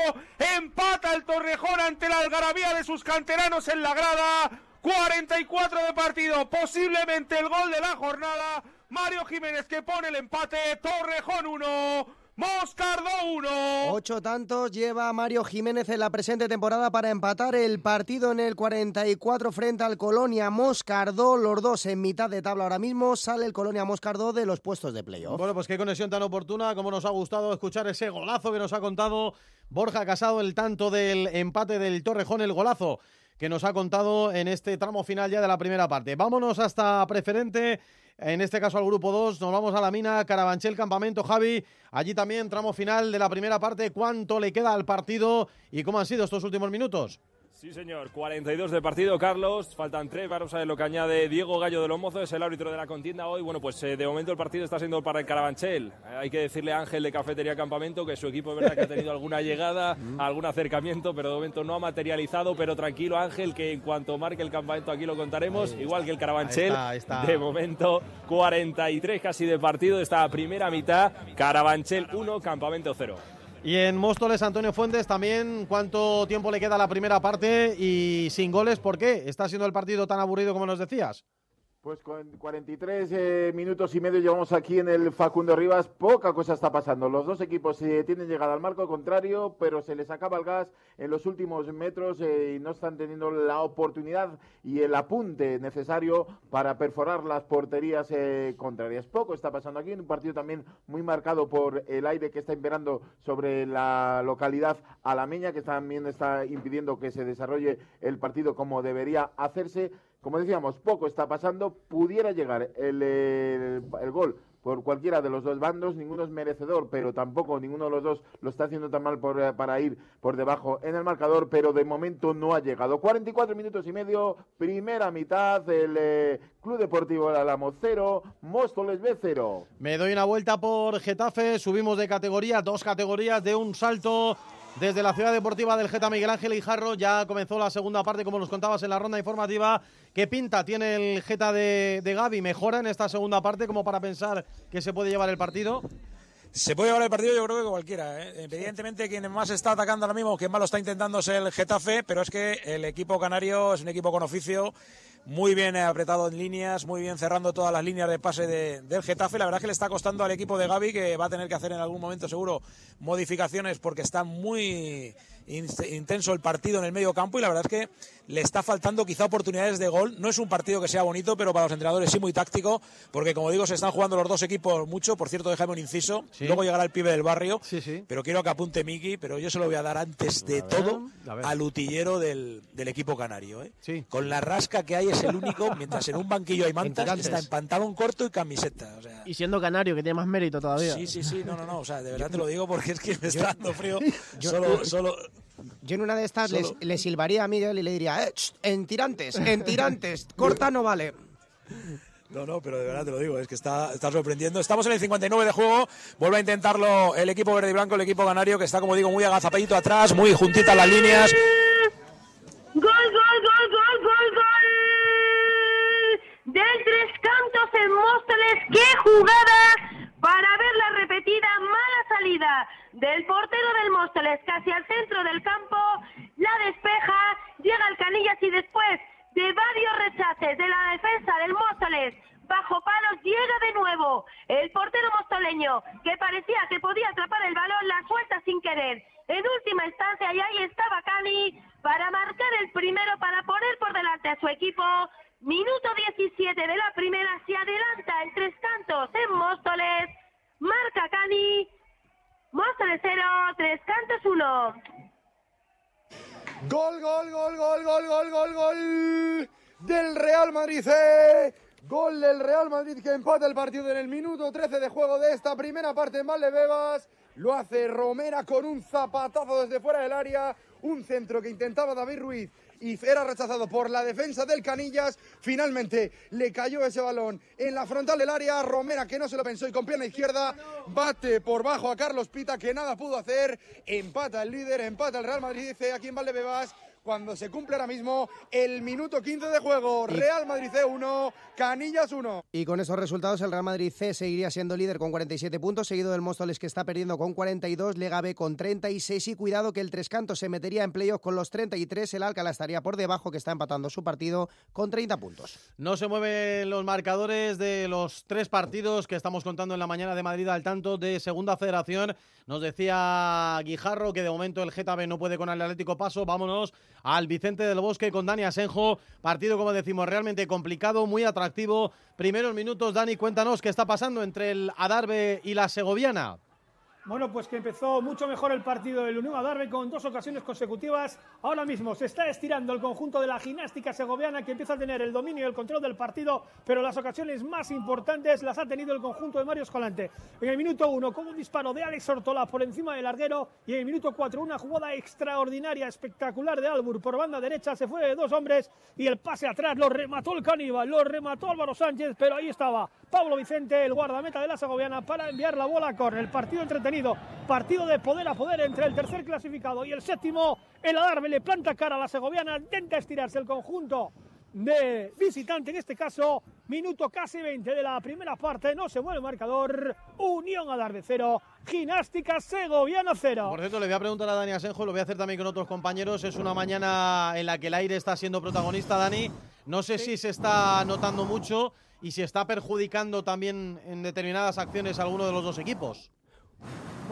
Empata el Torrejón ante la algarabía de sus canteranos en la grada. 44 de partido, posiblemente el gol de la jornada. Mario Jiménez que pone el empate. Torrejón 1. Moscardo 1. Ocho tantos lleva Mario Jiménez en la presente temporada para empatar el partido en el 44 frente al Colonia Moscardó. Los dos en mitad de tabla ahora mismo. Sale el Colonia Moscardó de los puestos de playoff. Bueno, pues qué conexión tan oportuna, como nos ha gustado escuchar ese golazo que nos ha contado Borja Casado, el tanto del empate del Torrejón, el golazo que nos ha contado en este tramo final ya de la primera parte. Vámonos hasta preferente, en este caso al grupo 2, nos vamos a la mina Carabanchel Campamento, Javi, allí también tramo final de la primera parte, ¿cuánto le queda al partido y cómo han sido estos últimos minutos? Sí, señor. 42 de partido, Carlos. Faltan tres. Vamos a ver lo que añade Diego Gallo de los Mozos, es el árbitro de la contienda hoy. Bueno, pues eh, de momento el partido está siendo para el Carabanchel. Eh, hay que decirle a Ángel de Cafetería Campamento que su equipo es verdad que ha tenido alguna llegada, algún acercamiento, pero de momento no ha materializado. Pero tranquilo, Ángel, que en cuanto marque el campamento aquí lo contaremos. Igual que el Carabanchel. Ahí está, ahí está. De momento, 43 casi de partido. Esta primera mitad. Carabanchel 1, Campamento 0. Y en Móstoles, Antonio Fuentes, también cuánto tiempo le queda la primera parte y sin goles, ¿por qué? ¿Está siendo el partido tan aburrido como nos decías? Pues con 43 eh, minutos y medio llevamos aquí en el Facundo Rivas. Poca cosa está pasando. Los dos equipos eh, tienen llegada al marco contrario, pero se les acaba el gas en los últimos metros eh, y no están teniendo la oportunidad y el apunte necesario para perforar las porterías eh, contrarias. Poco está pasando aquí. Un partido también muy marcado por el aire que está imperando sobre la localidad alameña, que también está impidiendo que se desarrolle el partido como debería hacerse. Como decíamos, poco está pasando. Pudiera llegar el, el- gol por cualquiera de los dos bandos. Ninguno es merecedor, pero tampoco ninguno de los dos lo está haciendo tan mal para ir por debajo en el marcador. Pero de momento no ha llegado. 44 minutos y medio, primera mitad. El eh, Club Deportivo El Álamo 0, Móstoles B 0. Me doy una vuelta por Getafe, subimos de categoría, dos categorías de un salto desde la ciudad deportiva del Geta Miguel Ángel Ijarro. Ya comenzó la segunda parte, como nos contabas en la ronda informativa. ¿Qué pinta tiene el Geta de, Gaby? ¿Mejora en esta segunda parte como para pensar que se puede llevar el partido? Se puede llevar el partido, yo creo que cualquiera. ¿eh? Evidentemente, quien más está atacando ahora mismo, quien más lo está intentando es el Getafe, pero es que el equipo canario es un equipo con oficio, muy bien apretado en líneas, muy bien cerrando todas las líneas de pase de- del Getafe. La verdad es que le está costando al equipo de Gaby, que va a tener que hacer en algún momento seguro modificaciones porque está muy intenso el partido en el medio campo y la verdad es que le está faltando quizá oportunidades de gol. No es un partido que sea bonito, pero para los entrenadores sí muy táctico, porque como digo, se están jugando los dos equipos mucho. Por cierto, déjame un inciso. Luego llegará el pibe del barrio. Pero quiero que apunte Miki, pero yo se lo voy a dar antes de todo al utillero del, del equipo canario. ¿eh? Con la rasca que hay es el único, mientras en un banquillo hay mantas, está en pantalón corto y camiseta. O sea, Y siendo canario, que tiene más mérito todavía. Sí, sí, sí, no, no, no, o sea, de verdad te lo digo porque es que me está dando frío. Yo- Solo, solo, Yo en una de estas le, Solo- le silbaría a Miguel y le diría, eh, ch, en tirantes, en tirantes, corta no vale. No, no, pero de verdad te lo digo, es que está, está sorprendiendo. Estamos en el 59 de juego, vuelve a intentarlo el equipo verde y blanco, el equipo canario, que está, como digo, muy agazapadito atrás, muy juntita las líneas. Gol, gol, gol, gol, gol, gol. Del Tres Cantos en Móstoles. ¡Qué jugada! Para ver la repetida mala salida del portero del Móstoles casi al centro del campo. La despeja, llega al Canillas y después de varios rechaces de la defensa del Móstoles bajo palos llega de nuevo el portero mostoleño que parecía que podía atrapar el balón, la suelta sin querer. En última instancia, y ahí estaba Cani para marcar el primero, para poner por delante a su equipo. Minuto 17 de la primera, se adelanta el Tres Cantos en Móstoles. Marca Cani. Móstoles 0, Tres Cantos 1. Gol, gol, gol, gol, gol, gol, gol, gol del Real Madrid. eh. Gol del Real Madrid que empata el partido en el minuto 13 de juego de esta primera parte en Valdebebas. Lo hace Romera con un zapatazo desde fuera del área. Un centro que intentaba David Ruiz y era rechazado por la defensa del Canillas. Finalmente le cayó ese balón en la frontal del área. Romera que no se lo pensó y con pierna izquierda bate por bajo a Carlos Pita que nada pudo hacer. Empata el líder, empata el Real Madrid dice aquí en Valdebebas. Cuando se cumple ahora mismo el minuto 15 de juego, Real Madrid C1, Canillas 1. Y con esos resultados el Real Madrid C seguiría siendo líder con 47 puntos, seguido del Móstoles que está perdiendo con 42, Lega B con 36 y cuidado que el Tres Cantos se metería en playoff con los 33, el Alcalá estaría por debajo que está empatando su partido con 30 puntos. No se mueven los marcadores de los tres partidos que estamos contando en la mañana de Madrid al tanto de Segunda Federación. Nos decía Guijarro que de momento el Getafe no puede con el Atlético Paso. Vámonos al Vicente del Bosque con Dani Asenjo. Partido, como decimos, realmente complicado, muy atractivo. Primeros minutos, Dani, cuéntanos qué está pasando entre el Adarve y la Segoviana. Bueno, pues que empezó mucho mejor el partido del Unión Adarve con dos ocasiones consecutivas. Ahora mismo se está estirando el conjunto de la gimnástica segoviana que empieza a tener el dominio y el control del partido, pero las ocasiones más importantes las ha tenido el conjunto de Mario Escalante. En el minuto 1 con un disparo de Alex Ortola por encima del larguero y en el minuto 4 una jugada extraordinaria, espectacular de Albur por banda derecha, se fue de dos hombres y el pase atrás lo remató el caníbal, lo remató Álvaro Sánchez, pero ahí estaba Pablo Vicente, el guardameta de la segoviana, para enviar la bola a córner. El partido entretenido partido de poder a poder entre el tercer clasificado y el séptimo. El Adarve le planta cara a la segoviana, intenta estirarse el conjunto de visitante, en este caso, minuto casi 20 de la primera parte, no se mueve el marcador, Unión Adarve 0, Gimnástica Segoviana 0. Por cierto, le voy a preguntar a Dani Asenjo, lo voy a hacer también con otros compañeros. Es una mañana en la que el aire está siendo protagonista, Dani. No sé si se está notando mucho y si está perjudicando también en determinadas acciones a alguno de los dos equipos.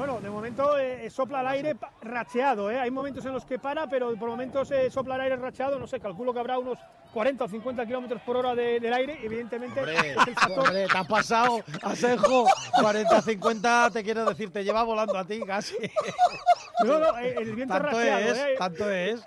Bueno, de momento eh, sopla el aire racheado, ¿eh? hay momentos en los que para, pero por momentos eh, sopla el aire racheado, no sé, calculo que habrá unos 40 o 50 kilómetros por hora de- del aire, evidentemente Hombre, es el factor hombre, te has pasado, Asenjo. 40-50, te quiero decir, te lleva volando a ti casi. No, no, eh, el viento Tanto racheado, es, ¿eh? tanto es.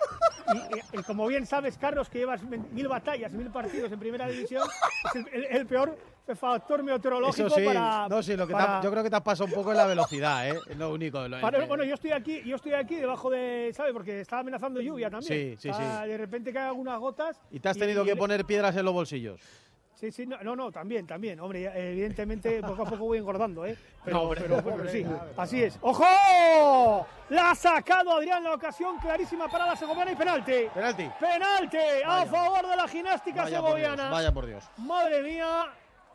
Y, y- y como bien sabes, Carlos, que llevas mil batallas, mil partidos en primera división, es el, el- el peor factor meteorológico Eso sí, para. no, sí, lo que te para- ha- yo creo que te has pasado un poco en la velocidad, ¿eh? Es lo único. lo- para- bueno, yo estoy aquí, yo estoy aquí debajo de, ¿sabes? Porque estaba amenazando lluvia también. Sí, sí, Está- sí. De repente caen algunas gotas. y te has tenido y que poner piedras en los bolsillos. Sí, sí, no, no, no, también, también. Hombre, evidentemente poco a poco voy engordando, ¿eh? Pero, No, hombre, pero, pero sí, así es. ¡Ojo! La ha sacado Adrián la ocasión clarísima para la segoviana y penalti. Penalti. Penalti a favor de la gimnástica Vaya por Dios, segoviana. vaya por Dios. Madre mía,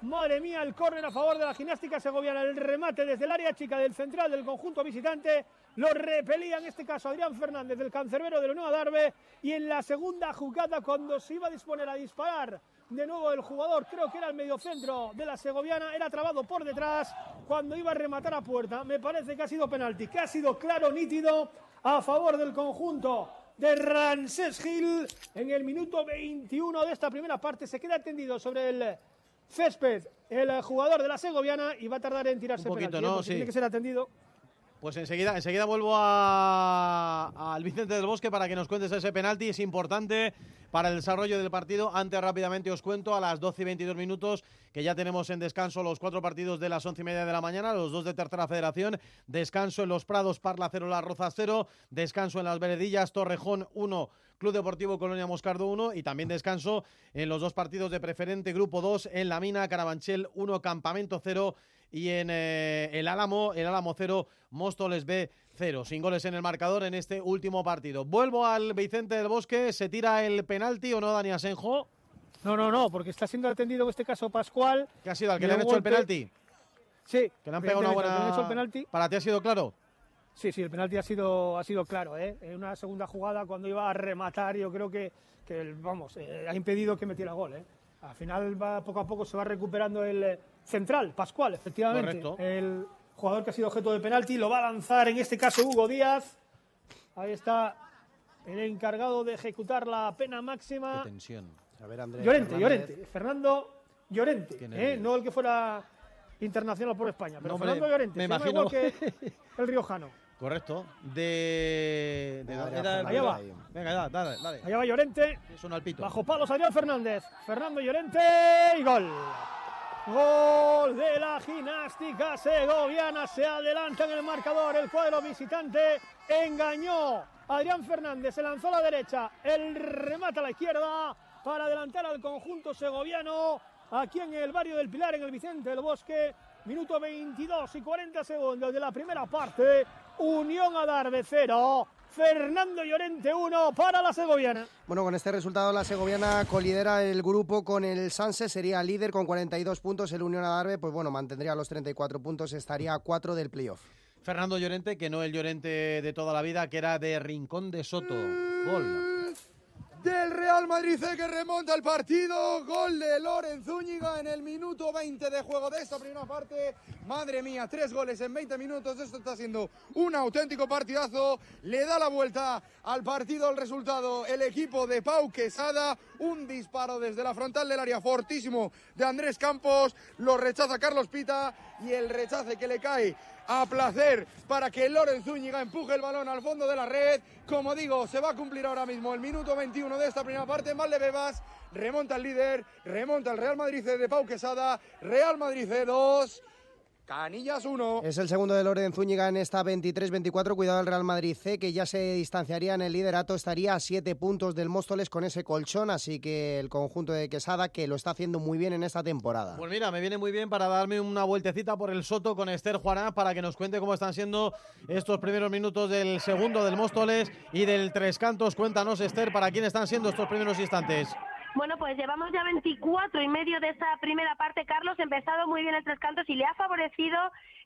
Madre mía, el córner a favor de la gimnástica segoviana. El remate desde el área chica del central del conjunto visitante. Lo repelía en este caso Adrián Fernández del cancerbero de Nueva Darbe. Y en la segunda jugada, cuando se iba a disponer a disparar de nuevo el jugador, creo que era el mediocentro de la segoviana, era trabado por detrás cuando iba a rematar a puerta. Me parece que ha sido penalti, que ha sido claro, nítido a favor del conjunto de Ramsés Gil en el minuto 21 de esta primera parte. Se queda tendido sobre el césped el jugador de la segoviana y va a tardar en tirarse Un poquito, penalti, ¿eh? ¿no? porque Sí. Tiene que ser atendido. Pues enseguida, enseguida vuelvo a- al Vicente del Bosque para que nos cuentes ese penalti. Es importante para el desarrollo del partido. Antes rápidamente os cuento a las 12 y 22 minutos que ya tenemos en descanso los cuatro partidos de las once y media de la mañana, los dos de tercera federación. Descanso en los Prados, Parla 0, Las Rozas 0. Descanso en las Veredillas, Torrejón 1. Club Deportivo Colonia Moscardo 1 y también descanso en los dos partidos de preferente Grupo 2 en La Mina, Carabanchel 1, Campamento 0 y en eh, el Álamo, el Álamo 0, Móstoles B 0. Sin goles en el marcador en este último partido. Vuelvo al Vicente del Bosque, ¿se tira el penalti o no, Dani Asenjo? No, no, no, porque está siendo atendido en este caso Pascual. ¿Qué ha sido? ¿Al que le han hecho el penalti? Sí. ¿Que le han pegado una buena... al que le han hecho el penalti. ¿Para ti ha sido claro? Sí, sí, el penalti ha sido, ha sido claro. ¿eh? En una segunda jugada, cuando iba a rematar, yo creo que, que vamos, eh, ha impedido que metiera gol. ¿eh? Al final, va, poco a poco se va recuperando el eh, central, Pascual, efectivamente. Correcto. El jugador que ha sido objeto de penalti lo va a lanzar, en este caso, Hugo Díaz. Ahí está el encargado de ejecutar la pena máxima. tensión. A ver, Andrés. Llorente, Fernández. Llorente. Fernando Llorente. Qué ¿eh? No el que fuera internacional por España, pero No, Fernando Llorente. me imagino. igual que el riojano. Correcto. De... de era- Allá va. Venga, ya, dale, dale. Allá va Llorente. Es un alpito. Bajo palos Adrián Fernández. Fernando Llorente y gol. Gol de la gimnástica segoviana. Se adelanta en el marcador. El cuadro visitante engañó. Adrián Fernández se lanzó a la derecha. El remate a la izquierda para adelantar al conjunto segoviano. Aquí en el barrio del Pilar, en el Vicente del Bosque. Minuto 22 y 40 segundos de la primera parte. Unión Adarve 0. Fernando Llorente 1 para la segoviana. Bueno, con este resultado la segoviana colidera el grupo con el Sanse, sería líder con 42 puntos. El Unión Adarve, pues bueno, mantendría los 34 puntos, estaría a 4 del playoff. Fernando Llorente, que no el Llorente de toda la vida, que era de Rincón de Soto. Gol. Del Real Madrid que remonta el partido. Gol de Loren Zúñiga en el minuto 20 de juego de esta primera parte. Madre mía, tres goles en 20 minutos. Esto está siendo un auténtico partidazo. Le da la vuelta al partido el resultado. El equipo de Pau Quesada. Un disparo desde la frontal del área fortísimo de Andrés Campos. Lo rechaza Carlos Pita y el rechace que le cae a placer para que Loren Zúñiga empuje el balón al fondo de la red. Como digo, se va a cumplir ahora mismo el minuto 21 de esta primera parte. Más le bebas, remonta el líder, remonta el Real Madrid C de Pau Quesada. Real Madrid C 2, Canillas 1. Es el segundo de Loren Zúñiga en esta 23-24. Cuidado el Real Madrid C, que ya se distanciaría en el liderato. Estaría a 7 puntos del Móstoles con ese colchón. Así que el conjunto de Quesada, que lo está haciendo muy bien en esta temporada. Pues mira, me viene muy bien para darme una vueltecita por el Soto con Esther Juaná para que nos cuente cómo están siendo estos primeros minutos del segundo del Móstoles y del Tres Cantos. Cuéntanos, Esther, para quién están siendo estos primeros instantes. Bueno, pues llevamos ya 24 y medio de esta primera parte. Carlos ha empezado muy bien el tres cantos y le ha favorecido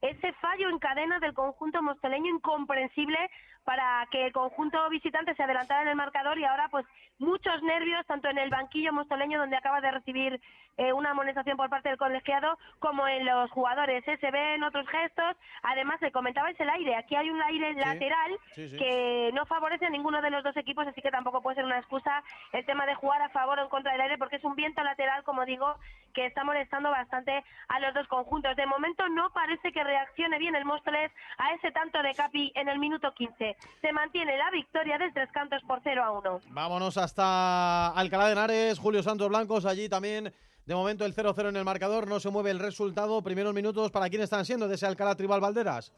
ese fallo en cadena del conjunto mosteleño incomprensible para que el conjunto visitante se adelantara en el marcador y ahora pues muchos nervios tanto en el banquillo mostoleño donde acaba de recibir eh, una amonestación por parte del colegiado como en los jugadores. ¿eh? Se ven otros gestos. Además, le comentabais el aire. Aquí hay un aire lateral sí, sí. que no favorece a ninguno de los dos equipos, así que tampoco puede ser una excusa el tema de jugar a favor o en contra del aire, porque es un viento lateral, como digo, que está molestando bastante a los dos conjuntos. De momento no parece que reaccione bien el Móstoles a ese tanto de Capi en el minuto 15. Se mantiene la victoria del Tres Cantos por 0 a 1. Vámonos hasta Alcalá de Henares, Julio Santos Blancos, allí también. De momento el 0-0 en el marcador, no se mueve el resultado. Primeros minutos, ¿para quién están siendo de ese Alcalá Tribal Valderas?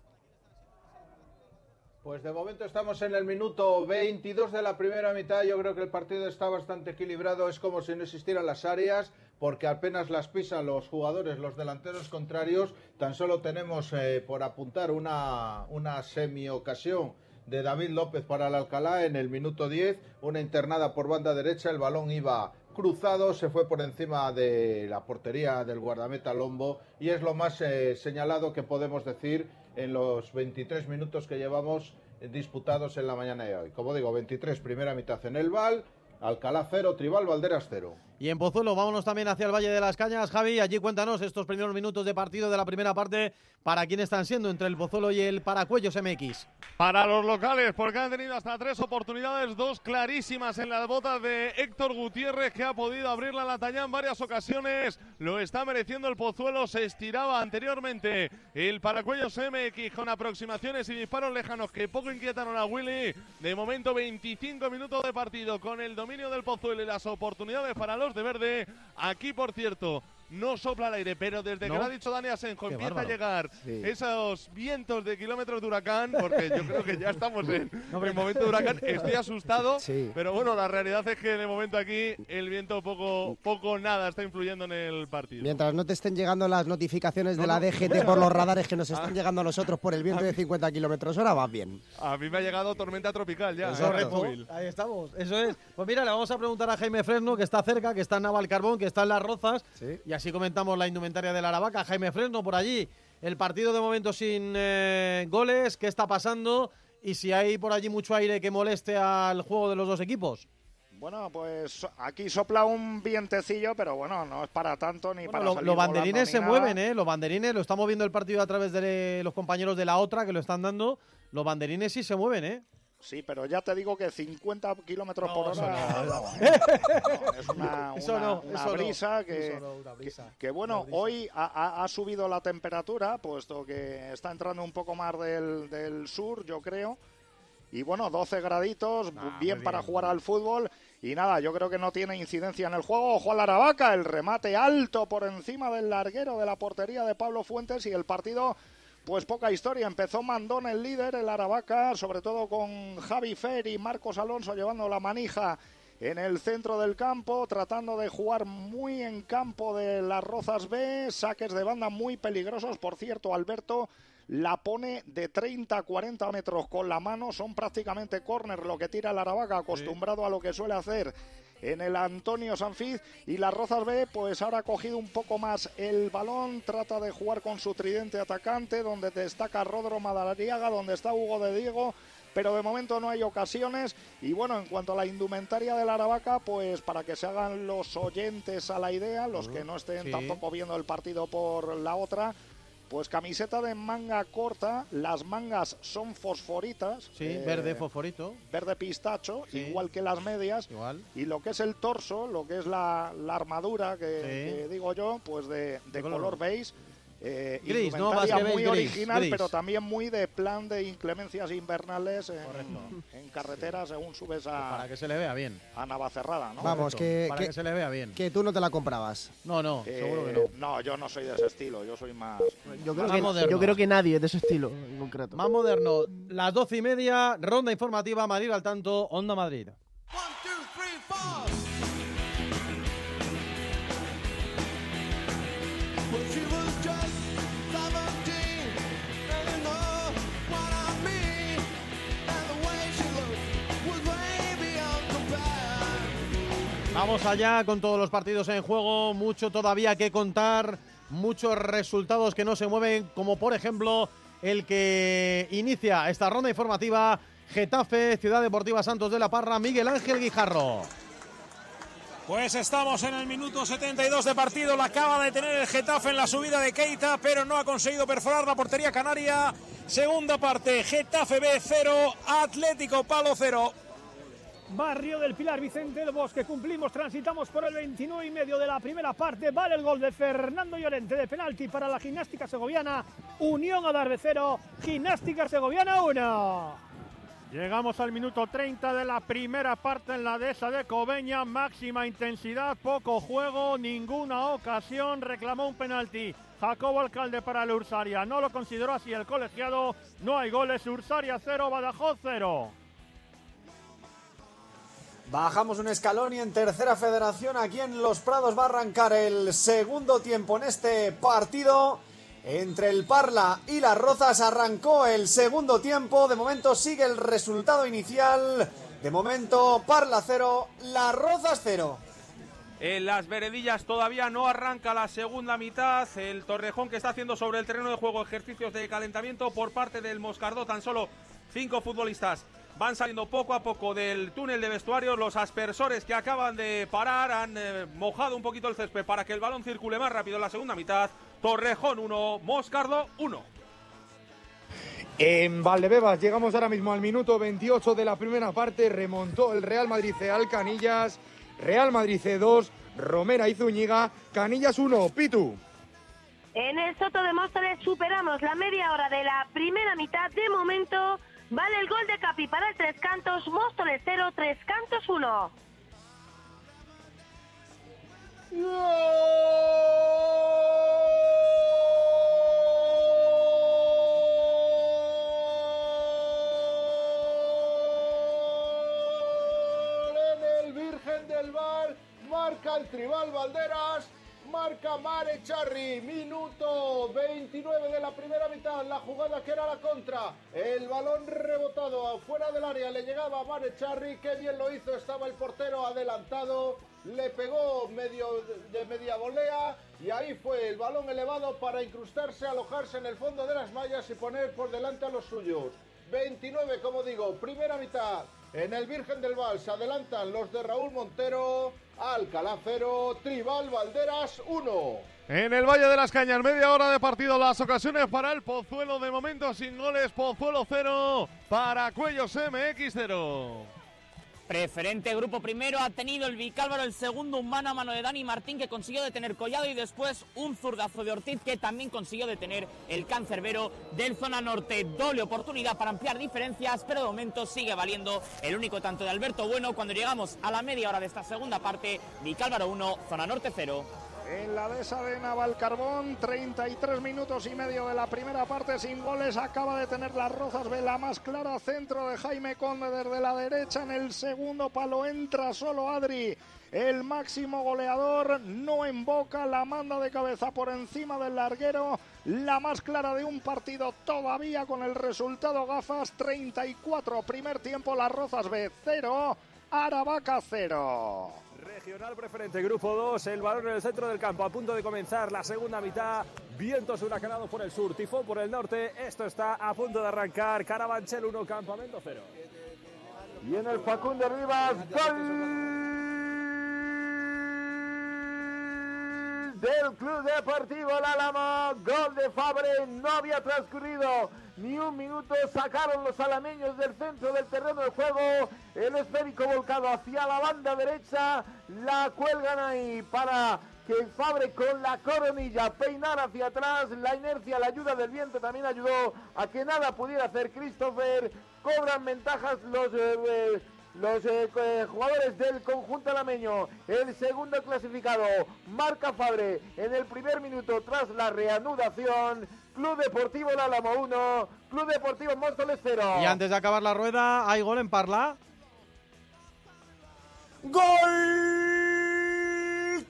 Pues de momento estamos en el minuto 22 de la primera mitad. Yo creo que el partido está bastante equilibrado. Es como si no existieran las áreas, porque apenas las pisan los jugadores, los delanteros contrarios. Tan solo tenemos eh, por apuntar una, una semi-ocasión de David López para el Alcalá en el minuto 10. Una internada por banda derecha. El balón iba cruzado, se fue por encima de la portería del guardameta Lombo y es lo más eh, señalado que podemos decir en los 23 minutos que llevamos disputados en la mañana de hoy. Como digo, 23 primera mitad en el Val, Alcalá 0, Tribal Valderas 0. Y en Pozuelo, vámonos también hacia el Valle de las Cañas. Javi, allí cuéntanos estos primeros minutos de partido de la primera parte. ¿Para quién están siendo entre el Pozuelo y el Paracuellos MX? Para los locales, porque han tenido hasta tres oportunidades, dos clarísimas en las botas de Héctor Gutiérrez, que ha podido abrir la lataña en varias ocasiones. Lo está mereciendo el Pozuelo, se estiraba anteriormente el Paracuellos MX con aproximaciones y disparos lejanos que poco inquietaron a Willy. De momento, 25 minutos de partido con el dominio del Pozuelo y las oportunidades para los de verde. Aquí, por cierto, no sopla el aire, pero desde que lo ha dicho Dani Asenjo Qué empieza bárbaro. a llegar Sí. esos vientos de kilómetros de huracán, porque yo creo que ya estamos en, en momento de huracán. Estoy asustado, pero bueno, la realidad es que de momento aquí el viento poco, poco nada está influyendo en el partido. Mientras no te estén llegando las notificaciones de la no. DGT por los radares que nos están Ah. llegando a nosotros por el viento de 50 kilómetros hora, vas bien. A mí me ha llegado tormenta tropical ya. Exacto. en Red Bull. Ahí estamos, eso es. Pues mira, le vamos a preguntar a Jaime Fresno, que está cerca, que está en Navalcarbón, que está en Las Rozas, y así comentamos la indumentaria de la Aravaca. Jaime Fresno, por allí, el partido de momento sin eh, goles, ¿qué está pasando? Y si hay por allí mucho aire que moleste al juego de los dos equipos. Bueno, pues aquí sopla un vientecillo, pero bueno, no es para tanto ni para Lo- salir los banderines se nada. mueven, ¿eh? Los banderines, lo estamos viendo el partido a través de los compañeros de la otra que lo están dando. Los banderines sí se mueven, ¿eh? Sí, pero ya te digo que 50 kilómetros por hora no. no, es una, brisa que, Eso no, una brisa. que, que, bueno, hoy ha, subido la temperatura, puesto que está entrando un poco más del, del sur, yo creo. Y bueno, 12 graditos, bien para jugar al fútbol. Y nada, yo creo que no tiene incidencia en el juego. Ojo a la Aravaca, el remate alto por encima del larguero de la portería de Pablo Fuentes y el partido pues poca historia. Empezó Mandón el líder, el Aravaca, sobre todo con Javi Fer y Marcos Alonso llevando la manija en el centro del campo, tratando de jugar muy en campo de las Rozas B, saques de banda muy peligrosos. Por cierto, Alberto la pone de 30 a 40 metros. Con la mano, son prácticamente córner lo que tira el Aravaca, acostumbrado a lo que suele hacer en el Antonio Sanfiz. Y las Rozas B pues ahora ha cogido un poco más el balón, trata de jugar con su tridente atacante donde destaca Rodro Madariaga, donde está Hugo de Diego, pero de momento no hay ocasiones. Y bueno, en cuanto a la indumentaria de la Aravaca, pues para que se hagan los oyentes a la idea, los que no estén sí. tampoco viendo el partido por la otra, pues camiseta de manga corta, las mangas son fosforitas. Sí, eh, verde, fosforito. verde pistacho, Sí. igual que las medias. Igual. Y lo que es el torso, lo que es la, la armadura, que, Sí. que digo yo, pues de, de color? color beige. Eh, Gris, ¿no? Más que muy gris, original, gris. pero también muy de plan de inclemencias invernales en, en carretera según subes a, Para que se le vea bien. a Navacerrada, ¿no? Vamos, que, Para que, que se le vea bien. que tú no te la comprabas. No, no, Eh, seguro que no. no, yo no soy de ese estilo, yo soy más... Yo creo, Más que, moderno. yo creo que nadie de ese estilo en concreto. Más moderno. Las doce y media, ronda informativa, Madrid al tanto, Onda Madrid. Vamos allá con todos los partidos en juego, mucho todavía que contar, muchos resultados que no se mueven, como por ejemplo el que inicia esta ronda informativa, Getafe, Ciudad Deportiva Santos de la Parra, Miguel Ángel Guijarro. Pues estamos en el minuto 72 de partido. La acaba de tener el Getafe en la subida de Keita, pero no ha conseguido perforar la portería canaria. Segunda parte, Getafe B 0, Atlético Palo 0. Barrio del Pilar, Vicente del Bosque. Cumplimos, transitamos por el 29 y medio de la primera parte. Vale el gol de Fernando Llorente de penalti para la gimnástica segoviana. Unión Adarve 0, Gimnástica Segoviana 1. Llegamos al minuto 30 de la primera parte en la dehesa de Cobeña. Máxima intensidad, poco juego, ninguna ocasión. Reclamó un penalti. Jacobo Alcalde para el Ursaria. No lo consideró así el colegiado. No hay goles. Ursaria 0, Badajoz 0. Bajamos un escalón y en tercera federación aquí en Los Prados va a arrancar el segundo tiempo en este partido. Entre el Parla y las Rozas arrancó el segundo tiempo. De momento sigue el resultado inicial. De momento Parla 0, las Rozas 0. En las veredillas todavía no arranca la segunda mitad. El Torrejón que está haciendo sobre el terreno de juego ejercicios de calentamiento por parte del Moscardó. Tan solo cinco futbolistas van saliendo poco a poco del túnel de vestuarios. Los aspersores que acaban de parar han eh, mojado un poquito el césped para que el balón circule más rápido en la segunda mitad. Torrejón 1, Moscardo 1. En Valdebebas llegamos ahora mismo al minuto 28 de la primera parte. Remontó el Real Madrid C al Canillas. Real Madrid C2, Romera y Zúñiga. Canillas 1, Pitu. En el Soto de Móstoles superamos la media hora de la primera mitad. De momento, vale el gol de Capi para el Tres Cantos. Móstoles 0, Tres Cantos 1. en el Virgen del Val, marca el Tribal Valderas, marca Mare Charri, minuto 29 de la primera mitad, la jugada que era la contra, el balón rebotado afuera del área, le llegaba a Mare Charri, qué bien lo hizo, estaba el portero adelantado, le pegó medio de media volea y ahí fue el balón elevado para incrustarse, alojarse en el fondo de las mallas y poner por delante a los suyos. 29, como digo, primera mitad. En el Virgen del Val se adelantan los de Raúl Montero, Alcalá 0, Tribal Valderas 1. En el Valle de las Cañas, media hora de partido, las ocasiones para el Pozuelo, de momento sin goles, Pozuelo 0, para Cuellos MX 0. Preferente grupo primero ha tenido el Vicálvaro, el segundo un mano a mano de Dani Martín que consiguió detener Collado y después un zurdazo de Ortiz que también consiguió detener el cancerbero del zona norte. Doble oportunidad para ampliar diferencias, pero de momento sigue valiendo el único tanto de Alberto Bueno cuando llegamos a la media hora de esta segunda parte. Vicálvaro 1, zona norte 0. En la dehesa de Navalcarbón, 33 minutos y medio de la primera parte sin goles. Acaba de tener las Rozas la más clara. Centro de Jaime Conde desde la derecha. En el segundo palo entra solo Adri. El máximo goleador no emboca, la manda de cabeza por encima del larguero. La más clara de un partido todavía con el resultado gafas 34. Primer tiempo, las Rozas B 0, Aravaca 0. Regional preferente, grupo 2, el balón en el centro del campo, a punto de comenzar la segunda mitad. Vientos huracanados por el sur, tifón por el norte. Esto está a punto de arrancar. Carabanchel 1, campamento 0. Y en el Facundo Rivas, gol del Club Deportivo El Álamo. Gol de Fabre, no había transcurrido ni un minuto. Sacaron los alameños del centro del terreno de juego. El esférico volcado hacia la banda derecha. La cuelgan ahí para que Fabre con la coronilla peinar hacia atrás. La inercia, la ayuda del viento también ayudó a que nada pudiera hacer Christopher. Cobran ventajas los... eh, eh, los eh, jugadores del conjunto alameño, el segundo clasificado, marca Fabre en el primer minuto tras la reanudación. Club Deportivo El Álamo 1, Club Deportivo Móstoles 0. Y antes de acabar la rueda, ¿hay gol en Parla? ¡Gol!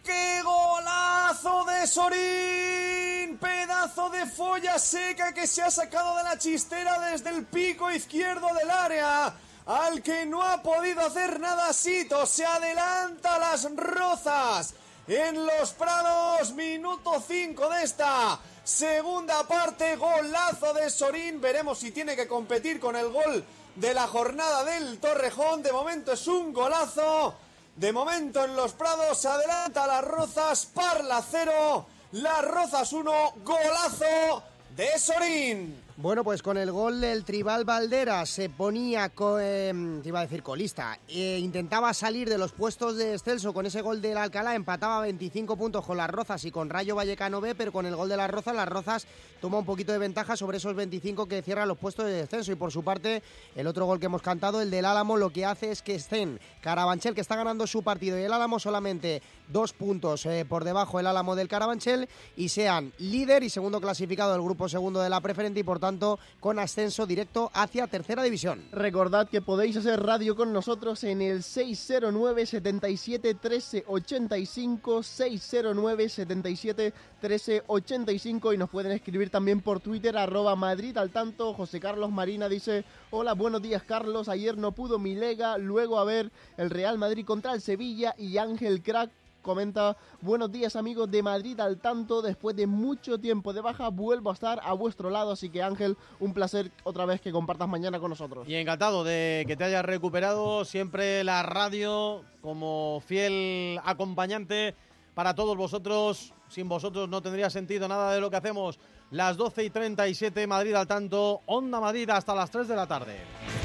¡Qué golazo de Sorín! Pedazo de folla seca que se ha sacado de la chistera desde el pico izquierdo del área. Al que no ha podido hacer nada Sito, se adelanta las rozas en los Prados, minuto 5 de esta segunda parte, golazo de Sorín, veremos si tiene que competir con el gol de la jornada del Torrejón, de momento es un golazo, de momento en los Prados adelanta las Rozas, Parla 0, las Rozas 1, golazo de Sorín. Bueno, pues con el gol del Tribal Valdera se ponía, co- te iba a decir colista, e intentaba salir de los puestos de descenso con ese gol del Alcalá, empataba 25 puntos con las Rozas y con Rayo Vallecano B, pero con el gol de las Rozas, las Rozas toma un poquito de ventaja sobre esos 25 que cierran los puestos de descenso. Y por su parte el otro gol que hemos cantado, el del Álamo, lo que hace es que estén Carabanchel que está ganando su partido y el Álamo solamente dos puntos eh, por debajo el Álamo del Carabanchel y sean líder y segundo clasificado del grupo segundo de la preferente y por tanto con ascenso directo hacia tercera división. Recordad que podéis hacer radio con nosotros en el 609 77 13 85 609 77 13 85 y nos pueden escribir también por Twitter arroba Madrid al tanto. José Carlos Marina dice hola buenos días Carlos, ayer no pudo mi lega, luego a ver el Real Madrid contra el Sevilla y Ángel Crack comenta, buenos días amigos de Madrid al tanto, después de mucho tiempo de baja vuelvo a estar a vuestro lado, así que Ángel, un placer otra vez que compartas mañana con nosotros. Y encantado de que te hayas recuperado, siempre la radio como fiel acompañante para todos vosotros, sin vosotros no tendría sentido nada de lo que hacemos. Las 12 y 37, Madrid al tanto, Onda Madrid hasta las 3 de la tarde.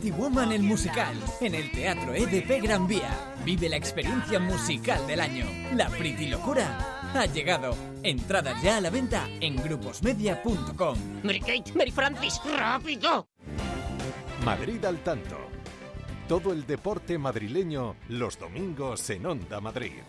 Pretty Woman el musical en el Teatro EDP Gran Vía. Vive la experiencia musical del año. La Pretty Locura ha llegado. Entradas ya a la venta en gruposmedia.com. Mary Kate, Mary Francis, rápido. Madrid al tanto. Todo el deporte madrileño los domingos en Onda Madrid.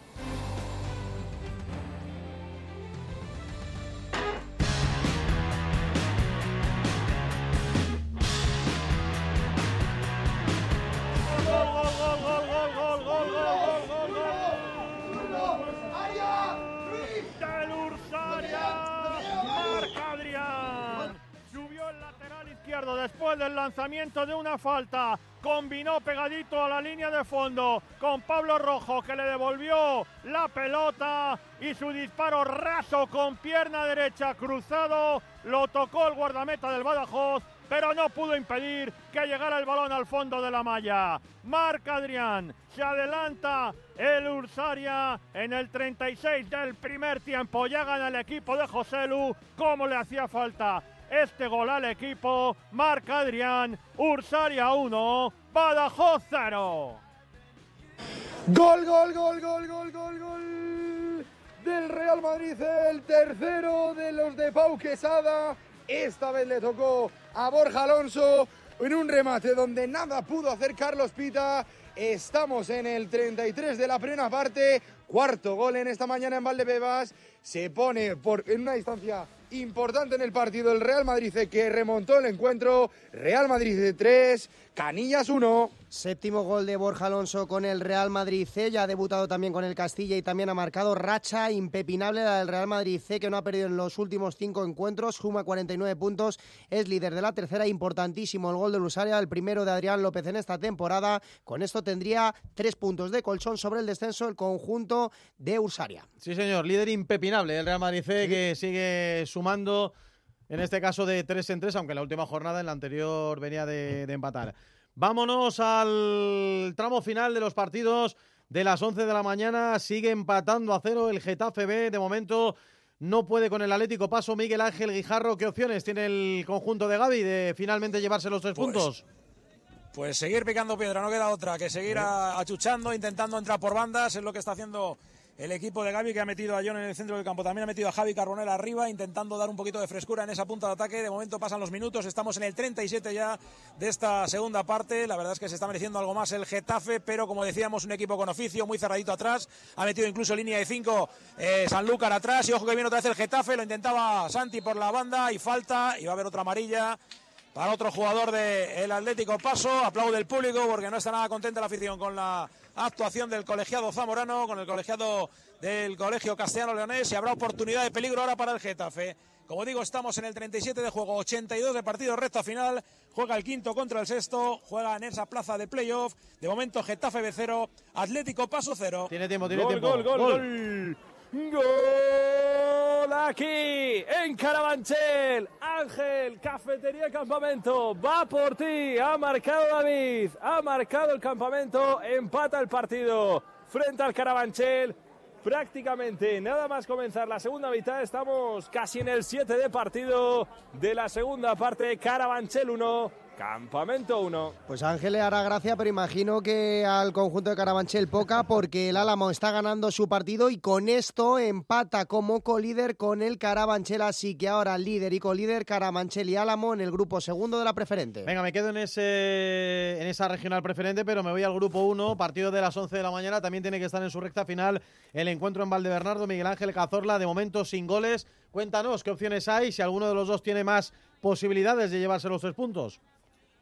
Después del lanzamiento de una falta. Combinó pegadito a la línea de fondo con Pablo Rojo que le devolvió la pelota y su disparo raso con pierna derecha cruzado lo tocó el guardameta del Badajoz pero no pudo impedir que llegara el balón al fondo de la malla. Marca Adrián, se adelanta el Ursaria en el 36 del primer tiempo. Ya gana el equipo de Joselu como le hacía falta. Este gol al equipo, marca Adrián, Ursaria 1, Badajoz 0. Gol, gol, gol, gol, gol, gol, gol del Real Madrid, el tercero de los de Pau Quesada. Esta vez le tocó a Borja Alonso en un remate donde nada pudo hacer Carlos Pita. Estamos en el 33 de la primera parte, cuarto gol en esta mañana en Valdebebas. Se pone por, en una distancia importante en el partido el Real Madrid que remontó el encuentro. Real Madrid de 3, Canillas 1. Séptimo gol de Borja Alonso con el Real Madrid C. Ya ha debutado también con el Castilla y también ha marcado racha impepinable la del Real Madrid C, que no ha perdido en los últimos cinco encuentros. Suma 49 puntos, es líder de la tercera. Importantísimo el gol de Lusaria, el primero de Adrián López en esta temporada. Con esto tendría tres puntos de colchón sobre el descenso el conjunto de Ursaria. Sí, señor, líder impepinable el Real Madrid C, que sigue sumando, en este caso de tres en tres, aunque en la última jornada, en la anterior, venía de, de empatar. Vámonos al tramo final de los partidos de las 11 de la mañana. Sigue empatando a cero el Getafe B. De momento no puede con el Atlético Paso. Miguel Ángel Guijarro, ¿qué opciones tiene el conjunto de Gaby de finalmente llevarse los tres Pues, puntos? Pues seguir picando piedra, no queda otra que seguir achuchando, intentando entrar por bandas, es lo que está haciendo el equipo de Gaby, que ha metido a John en el centro del campo, también ha metido a Javi Carbonell arriba, intentando dar un poquito de frescura en esa punta de ataque. De momento pasan los minutos, estamos en el 37 ya de esta segunda parte. La verdad es que se está mereciendo algo más el Getafe, pero como decíamos, un equipo con oficio, muy cerradito atrás. Ha metido incluso línea de 5 Sanlúcar atrás, y ojo que viene otra vez el Getafe, lo intentaba Santi por la banda, y falta, y va a haber otra amarilla para otro jugador del Atlético Paso. Aplaude el público porque no está nada contenta la afición con la actuación del colegiado zamorano, con el colegiado del colegio castellano leonés y habrá oportunidad de peligro ahora para el Getafe. Como digo, estamos en el 37 de juego, 82 de partido, recta final. Juega el quinto contra el sexto, juega en esa plaza de playoff. De momento, Getafe B0, Atlético Paso 0. Tiene tiempo, tiene Gol, tiempo. gol, gol, gol. Gol aquí en Carabanchel. Ángel, cafetería campamento. Va por ti. Ha marcado David. Ha marcado el campamento. Empata el partido frente al Carabanchel. Prácticamente nada más comenzar la segunda mitad. Estamos casi en el 7 de partido de la segunda parte. Carabanchel 1, Campamento 1. Pues Ángel le hará gracia, pero imagino que al conjunto de Carabanchel poca, porque el Álamo está ganando su partido y con esto empata como colíder con el Carabanchel, así que ahora líder y colíder Carabanchel y Álamo en el grupo segundo de la preferente. Venga, me quedo en, ese, en esa regional preferente, pero me voy al grupo 1, partido de las 11 de la mañana, también tiene que estar en su recta final el encuentro en Valdebernardo, Miguel Ángel Cazorla, de momento sin goles. Cuéntanos qué opciones hay, si alguno de los dos tiene más posibilidades de llevarse los tres puntos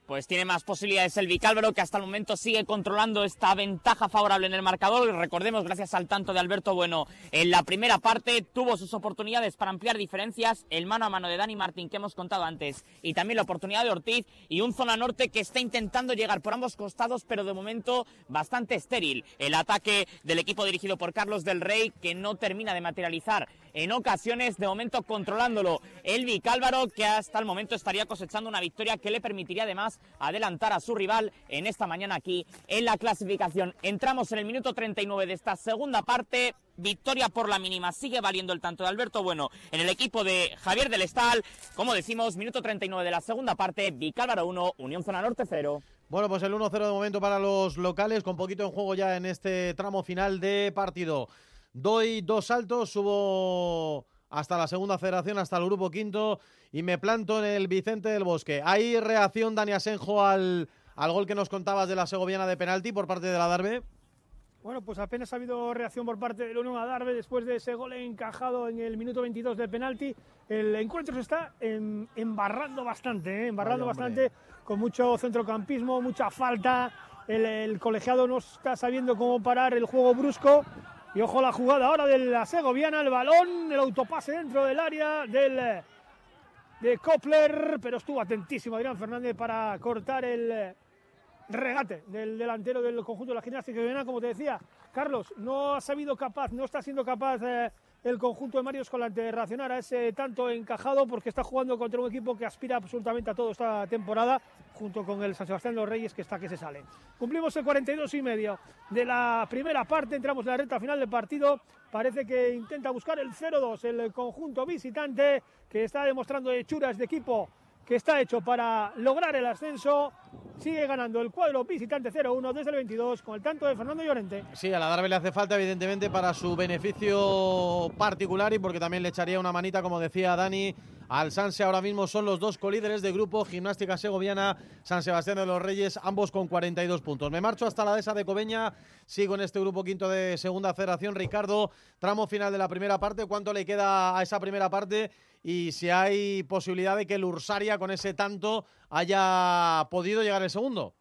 pues tiene más posibilidades el Vicálvaro, que hasta el momento sigue controlando esta ventaja favorable en el marcador. Y recordemos, gracias al tanto de Alberto Bueno, en la primera parte tuvo sus oportunidades para ampliar diferencias, el mano a mano de Dani Martín que hemos contado antes, y también la oportunidad de Ortiz, y un zona norte que está intentando llegar por ambos costados, pero de momento bastante estéril. El ataque del equipo dirigido por Carlos del Rey, que no termina de materializar en ocasiones, de momento controlándolo el Vicálvaro, que hasta el momento estaría cosechando una victoria que le permitiría además adelantar a su rival en esta mañana aquí en la clasificación. Entramos en el minuto 39 de esta segunda parte. Victoria por la mínima. Sigue valiendo el tanto de Alberto Bueno en el equipo de Javier del Estal. Como decimos, minuto 39 de la segunda parte. Vicálvaro 1, Unión Zona Norte 0. Bueno, pues el 1-0 de momento para los locales, con poquito en juego ya en este tramo final de partido. Doy dos saltos, subo hasta la segunda federación, hasta el grupo quinto y me planto en el Vicente del Bosque. ¿Hay reacción, Dani Asenjo, al, al gol que nos contabas de la segoviana de penalti por parte de la Darbe? Bueno, pues apenas ha habido reacción por parte del Unión Adarve después de ese gol encajado en el minuto 22 de penalti. El encuentro se está embarrando bastante, ¿eh? embarrando bastante, con mucho centrocampismo, mucha falta. El, el, colegiado no está sabiendo cómo parar el juego brusco. Y ojo la jugada ahora de la segoviana, el balón, el autopase dentro del área del de Kopler, pero estuvo atentísimo Adrián Fernández para cortar el regate del delantero del conjunto de la viene como te decía, Carlos, no ha sabido capaz, no está siendo capaz eh, el conjunto de Mario Escolante reaccionar a ese tanto encajado porque está jugando contra un equipo que aspira absolutamente a todo esta temporada junto con el San Sebastián los Reyes que está que se sale. Cumplimos el 42 y medio de la primera parte, entramos en la recta final del partido, parece que intenta buscar el 0-2 el conjunto visitante que está demostrando hechuras de equipo que está hecho para lograr el ascenso. Sigue ganando el cuadro visitante 0-1 desde el 22 con el tanto de Fernando Llorente. Sí, a la Darbe le hace falta evidentemente para su beneficio particular y porque también le echaría una manita, como decía Dani, al Sanse. Ahora mismo son los dos colíderes de grupo, Gimnástica Segoviana, San Sebastián de los Reyes, ambos con 42 puntos. Me marcho hasta la dehesa de Cobeña, sigo en este grupo quinto de Segunda Federación. Ricardo, tramo final de la primera parte, ¿cuánto le queda a esa primera parte? y si hay posibilidad de que el Ursaria con ese tanto haya podido llegar el segundo.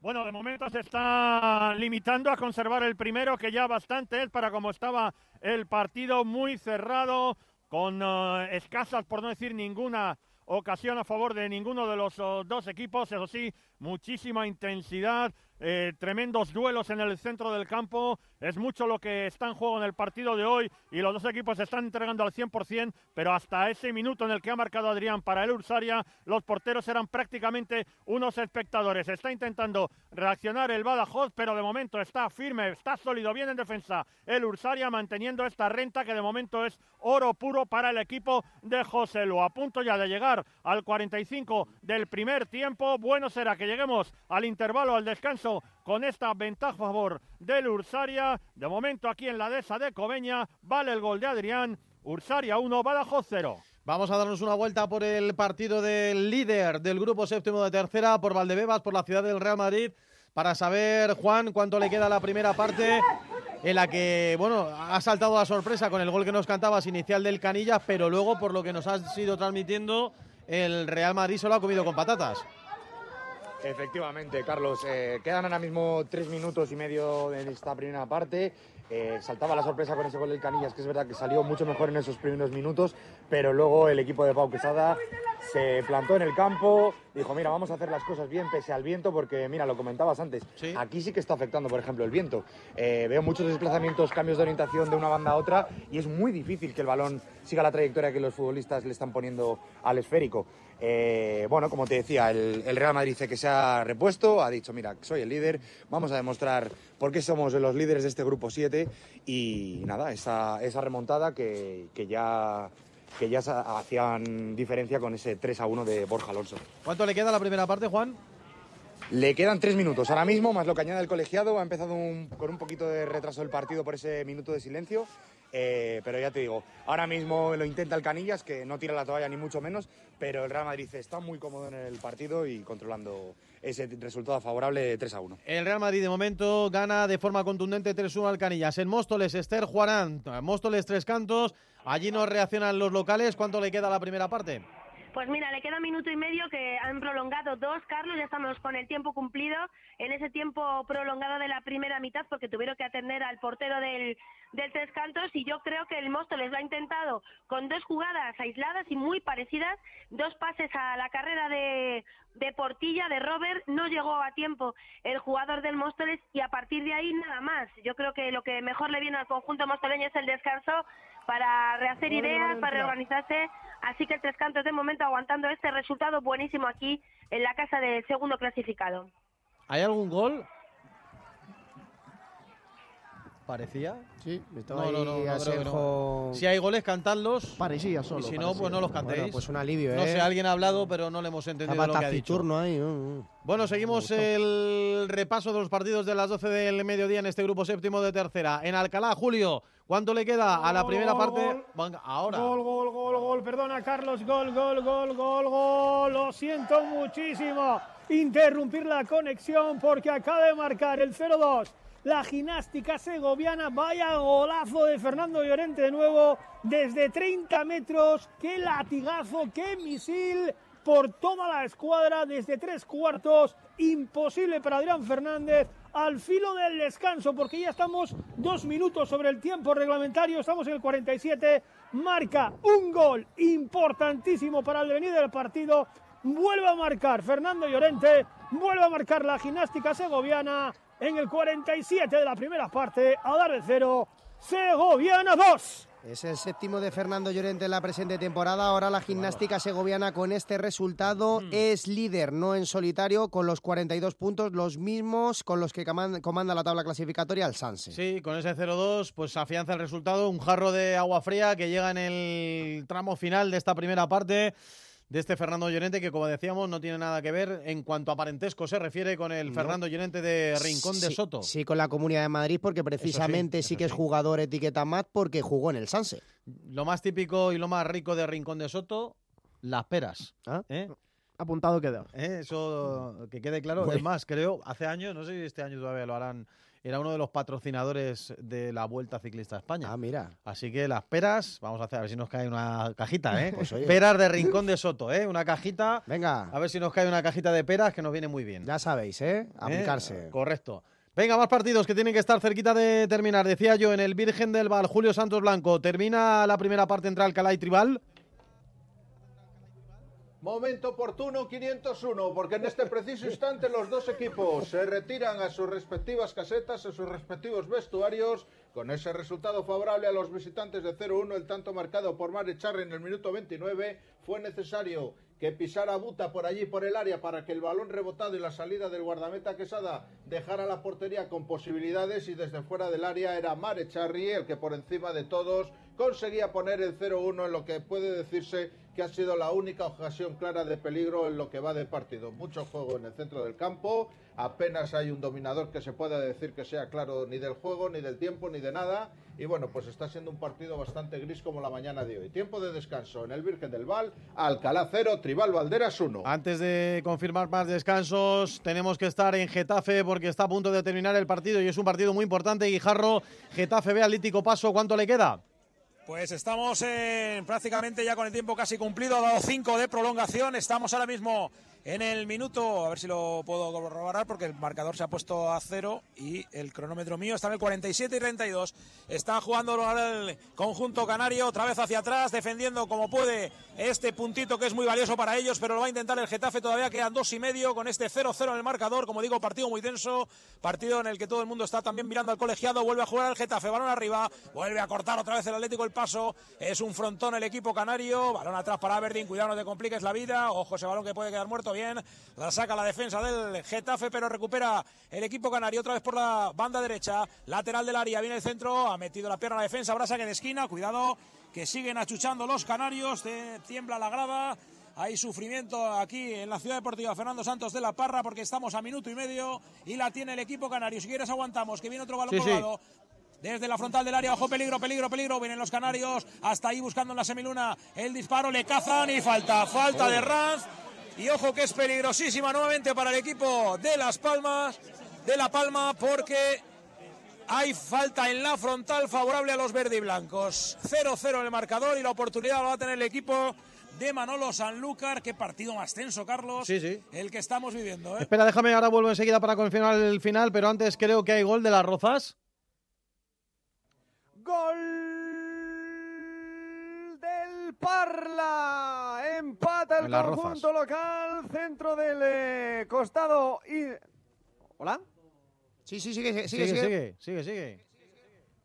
Bueno, de momento se está limitando a conservar el primero, que ya bastante es para como estaba el partido muy cerrado, con eh, escasas, por no decir ninguna ocasión a favor de ninguno de los oh, dos equipos. Eso sí, muchísima intensidad, eh, tremendos duelos en el centro del campo. Es mucho lo que está en juego en el partido de hoy y los dos equipos se están entregando al 100%, pero hasta ese minuto en el que ha marcado Adrián para el Ursaria, los porteros eran prácticamente unos espectadores. Está intentando reaccionar el Badajoz, pero de momento está firme, está sólido, bien en defensa el Ursaria, manteniendo esta renta que de momento es oro puro para el equipo de José Lu. A punto ya de llegar al 45 del primer tiempo. Bueno será que lleguemos al intervalo, al descanso, con esta ventaja favor del Ursaria. De momento aquí en la dehesa de Cobeña vale el gol de Adrián. Ursaria 1, Badajoz 0. Vamos a darnos una vuelta por el partido del líder del grupo séptimo de tercera, por Valdebebas, por la ciudad del Real Madrid, para saber, Juan, cuánto le queda a la primera parte, en la que, bueno, ha saltado la sorpresa con el gol que nos cantabas inicial del Canilla, pero luego, por lo que nos has ido transmitiendo, el Real Madrid solo ha comido con patatas. Efectivamente, Carlos. Eh, quedan ahora mismo tres minutos y medio de esta primera parte. Eh, saltaba la sorpresa con ese gol del Canillas, que es verdad que salió mucho mejor en esos primeros minutos, pero luego el equipo de Pau Quesada se plantó en el campo, dijo, mira, vamos a hacer las cosas bien pese al viento, porque mira, lo comentabas antes, aquí sí que está afectando, por ejemplo, el viento. Eh, veo muchos desplazamientos, cambios de orientación de una banda a otra, y es muy difícil que el balón siga la trayectoria que los futbolistas le están poniendo al esférico. Eh, bueno, como te decía, el, Real Madrid que se ha repuesto, ha dicho, mira, soy el líder, vamos a demostrar por qué somos los líderes de este grupo 7 y nada, esa, remontada que, ya hacían diferencia con ese 3 a 1 de Borja Alonso. ¿Cuánto le queda la primera parte, Juan? Le quedan tres minutos ahora mismo, más lo que añade el colegiado. Ha empezado con un poquito de retraso el partido por ese minuto de silencio. eh, pero ya te digo, ahora mismo lo intenta el Canillas, que no tira la toalla ni mucho menos, pero el Real Madrid está muy cómodo en el partido y controlando ese resultado favorable de 3 a 1. El Real Madrid de momento gana de forma contundente 3-1 al Canillas. En Móstoles, Esther Juarán. Móstoles, tres cantos. Allí no reaccionan los locales. ¿Cuánto le queda a la primera parte? Pues mira, le queda minuto y medio que han prolongado dos, Carlos, ya estamos con el tiempo cumplido en ese tiempo prolongado de la primera mitad porque tuvieron que atender al portero del, del Tres Cantos y yo creo que el Móstoles lo ha intentado con dos jugadas aisladas y muy parecidas, dos pases a la carrera de, de Portilla, de Robert, no llegó a tiempo el jugador del Móstoles y a partir de ahí nada más. Yo creo que lo que mejor le viene al conjunto mostoleño es el descanso para rehacer ideas, para reorganizarse. Así que el Tres Cantos de momento aguantando este resultado buenísimo aquí en la casa del segundo clasificado. ¿Hay algún gol? ¿Parecía? Sí, estaba No, no, no, no no. Si hay goles, cantadlos. Parecía solo. Y si no, pues no los cantéis. Bueno, pues un alivio, No ¿eh? sé, alguien ha hablado, pero no le hemos entendido lo que ha dicho. ahí. Bueno, seguimos el repaso de los partidos de las 12 del mediodía en este grupo séptimo de tercera. En Alcalá, Julio, ¿cuánto le queda a la primera gol, parte? gol. Venga, ahora. Gol, gol, gol, gol. Perdona, Carlos. Gol, gol, gol, gol, gol. Lo siento muchísimo. Interrumpir la conexión porque acaba de marcar el 0-2. La gimnástica segoviana. Vaya golazo de Fernando Llorente de nuevo. Desde 30 metros. Qué latigazo, qué misil por toda la escuadra desde tres cuartos. Imposible para Adrián Fernández. Al filo del descanso, porque ya estamos dos minutos sobre el tiempo reglamentario. Estamos en el 47. Marca un gol importantísimo para el devenir del partido. Vuelve a marcar Fernando Llorente. Vuelve a marcar la gimnástica segoviana en el 47 de la primera parte. A dar de cero. Segoviana 2. Es el séptimo de Fernando Llorente en la presente temporada. Ahora la gimnástica segoviana con este resultado Mm. es líder, no en solitario, con los 42 puntos, los mismos con los que coman- comanda la tabla clasificatoria el Sanse. Sí, con ese 0-2, pues afianza el resultado. Un jarro de agua fría que llega en el tramo final de esta primera parte de este Fernando Llorente, que como decíamos, no tiene nada que ver en cuanto a parentesco se refiere con el No. Fernando Llorente de Rincón de Soto. Sí, con la Comunidad de Madrid, porque precisamente sí, que es jugador etiqueta MAT porque jugó en el Sanse. Lo más típico y lo más rico de Rincón de Soto, las peras. Ah. ¿eh? Apuntado queda. ¿Eh? Eso que quede claro. Bueno. Es más, creo, hace años, no sé si este año todavía lo harán, era uno de los patrocinadores de la Vuelta Ciclista a España. Ah, mira. Así que las peras, vamos a hacer, a ver si nos cae una cajita, ¿eh? Pues peras de Rincón de Soto, ¿eh? Una cajita. Venga. A ver si nos cae una cajita de peras que nos viene muy bien. Ya sabéis, ¿eh? Aplicarse. ¿Eh? Correcto. Venga, más partidos que tienen que estar cerquita de terminar. Decía yo, en el Virgen del Val, Julio Santos Blanco, termina la primera parte entre Alcalá y Tribal. Momento oportuno 501, porque en este preciso instante los dos equipos se retiran a sus respectivas casetas, a sus respectivos vestuarios, con ese resultado favorable a los visitantes de 0-1, el tanto marcado por Mare Charri en el minuto 29, fue necesario que pisara Buta por allí, por el área, para que el balón rebotado y la salida del guardameta Quesada dejara la portería con posibilidades y desde fuera del área era Mare Charri el que por encima de todos conseguía poner el 0-1 en lo que puede decirse que ha sido la única ocasión clara de peligro en lo que va de partido. Mucho juego en el centro del campo, apenas hay un dominador que se pueda decir que sea claro ni del juego, ni del tiempo, ni de nada. Y bueno, pues está siendo un partido bastante gris como la mañana de hoy. Tiempo de descanso en el Virgen del Val, Alcalá 0, Tribal Valderas 1. Antes de confirmar más descansos, tenemos que estar en Getafe porque está a punto de terminar el partido y es un partido muy importante. Guijarro, Getafe B, Atlético Paso, ¿cuánto le queda? Pues estamos en, prácticamente ya con el tiempo casi cumplido, ha dado 5 de prolongación, estamos ahora mismo en el minuto, a ver si lo puedo corroborar porque el marcador se ha puesto a cero y el cronómetro mío está en el 47 y 32. Está jugando el conjunto canario otra vez hacia atrás, defendiendo como puede este puntito que es muy valioso para ellos, pero lo va a intentar el Getafe, todavía quedan dos y medio con este 0-0 en el marcador, como digo, partido muy tenso, partido en el que todo el mundo está también mirando al colegiado, vuelve a jugar el Getafe, balón arriba, vuelve a cortar otra vez el Atlético el paso, es un frontón el equipo canario, balón atrás para Aberdeen, cuidado no te compliques la vida, ojo ese balón que puede quedar muerto, bien. La saca la defensa del Getafe, pero recupera el equipo canario otra vez por la banda derecha. Lateral del área, viene el centro, ha metido la pierna a la defensa. Habrá saque de esquina, cuidado, que siguen achuchando los canarios. tiembla la grada. Hay sufrimiento aquí en la ciudad deportiva Fernando Santos de la Parra porque estamos a minuto y medio y la tiene el equipo canario. Si quieres aguantamos, que viene otro balón Sí, sí. colgado. Desde la frontal del área, bajo peligro, peligro, peligro. Vienen los canarios. Hasta ahí buscando en la semiluna el disparo. Le cazan y falta. Falta de Ranz. Y ojo que es peligrosísima nuevamente para el equipo de Las Palmas. De La Palma porque hay falta en la frontal favorable a los verde y blancos. 0-0 en el marcador y la oportunidad la va a tener el equipo de Manolo Sanlúcar. Qué partido más tenso, Carlos. Sí, sí. El que estamos viviendo. ¿eh? Espera, déjame, ahora vuelvo enseguida para confirmar el final, pero antes creo que hay gol de las Rozas. Gol Parla. Empata el conjunto local. Centro del eh, costado y. ¿Hola? Sí, sí, sigue, sigue, Sigue, sigue. sigue, sigue, sigue.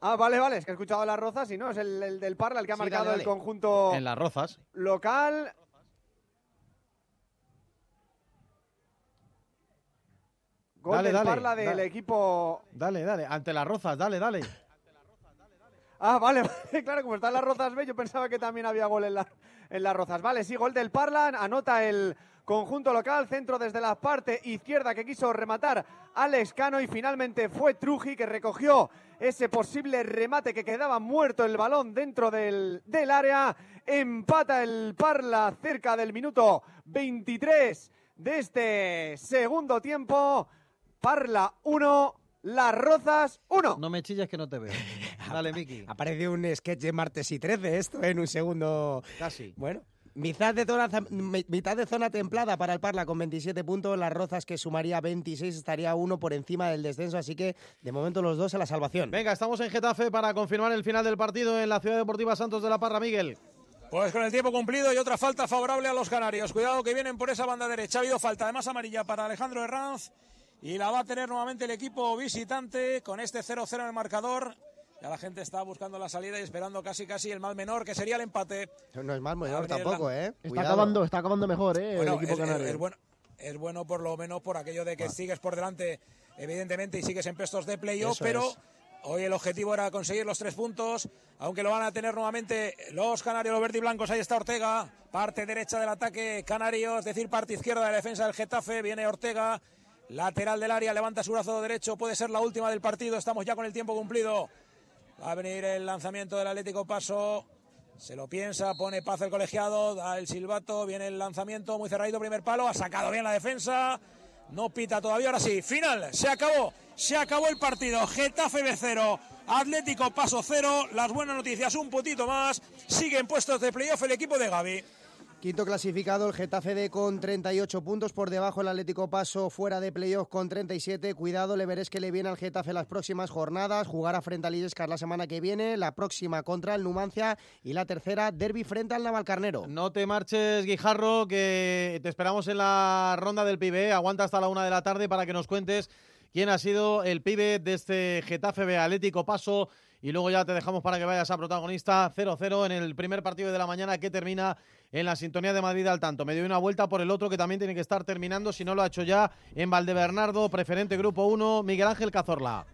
Ah, vale, vale. Es que he escuchado las rozas y no, es el, el del Parla el que ha Sí, marcado dale, el conjunto En las Rozas. local. Gol Dale, del dale, Parla del equipo. Dale, dale, ante las Rozas, dale, dale. Ah, vale, claro, como están las Rozas B, yo pensaba que también había gol en, en las Rozas. Vale, sí, gol del Parlan, anota el conjunto local, centro desde la parte izquierda que quiso rematar Alex Cano y finalmente fue Truji que recogió ese posible remate que quedaba muerto el balón dentro del, del área. Empata el Parla cerca del minuto 23 de este segundo tiempo. Parla 1, Las Rozas 1. No me chilles que no te veo. Dale, Miki. Aparece un sketch de martes y 13 esto en un segundo. Casi. Bueno. Mitad de, zona, mi- mitad de zona templada para el Parla con 27 puntos, las Rozas que sumaría 26 estaría uno por encima del descenso, así que de momento los dos a la salvación. Venga, estamos en Getafe para confirmar el final del partido en la Ciudad Deportiva Santos de la Parra, Miguel. Pues con el tiempo cumplido y otra falta favorable a los canarios. Cuidado que vienen por esa banda derecha. Ha habido falta además amarilla para Alejandro Herranz. Y la va a tener nuevamente el equipo visitante con este 0-0 en el marcador. Ya la gente está buscando la salida y esperando casi casi el mal menor, que sería el empate. No es mal menor tampoco, la- ¿eh? Está Cuidado. acabando, está acabando mejor, ¿eh? Bueno, el equipo es, canario. es bueno, es bueno por lo menos por aquello de que sigues por delante, evidentemente, y sigues en puestos de playoff, pero es. hoy el objetivo era conseguir los tres puntos, aunque lo van a tener nuevamente los canarios, los verdes y blancos. Ahí está Ortega, parte derecha del ataque canario, es decir, parte izquierda de la defensa del Getafe. Viene Ortega, lateral del área, levanta su brazo derecho, puede ser la última del partido. Estamos ya con el tiempo cumplido. Va a venir el lanzamiento del Atlético Paso. Se lo piensa, pone paz el colegiado, da el silbato, viene el lanzamiento muy cerradito, primer palo, ha sacado bien la defensa. No pita todavía, ahora sí. Final, se acabó. Se acabó el partido. Getafe B 0, Atlético Paso 0. Las buenas noticias, un puntito más. Sigue en puestos de playoff el equipo de Gaby. Quinto clasificado el Getafe D con 38 puntos, por debajo el Atlético Paso fuera de playoff con 37. Cuidado, le veréis que le viene al Getafe las próximas jornadas, jugará frente al Illescas la semana que viene, la próxima contra el Numancia y la tercera derby frente al Navalcarnero. No te marches, Guijarro, que te esperamos en la ronda del pibe. Aguanta hasta la una de la tarde para que nos cuentes quién ha sido el pibe de este Getafe B Atlético Paso. Y luego ya te dejamos para que vayas a protagonista 0-0 en el primer partido de la mañana que termina en la sintonía de Madrid al tanto. Me dio una vuelta por el otro que también tiene que estar terminando, si no lo ha hecho ya, en Valdebernardo, preferente grupo 1, Miguel Ángel Cazorla.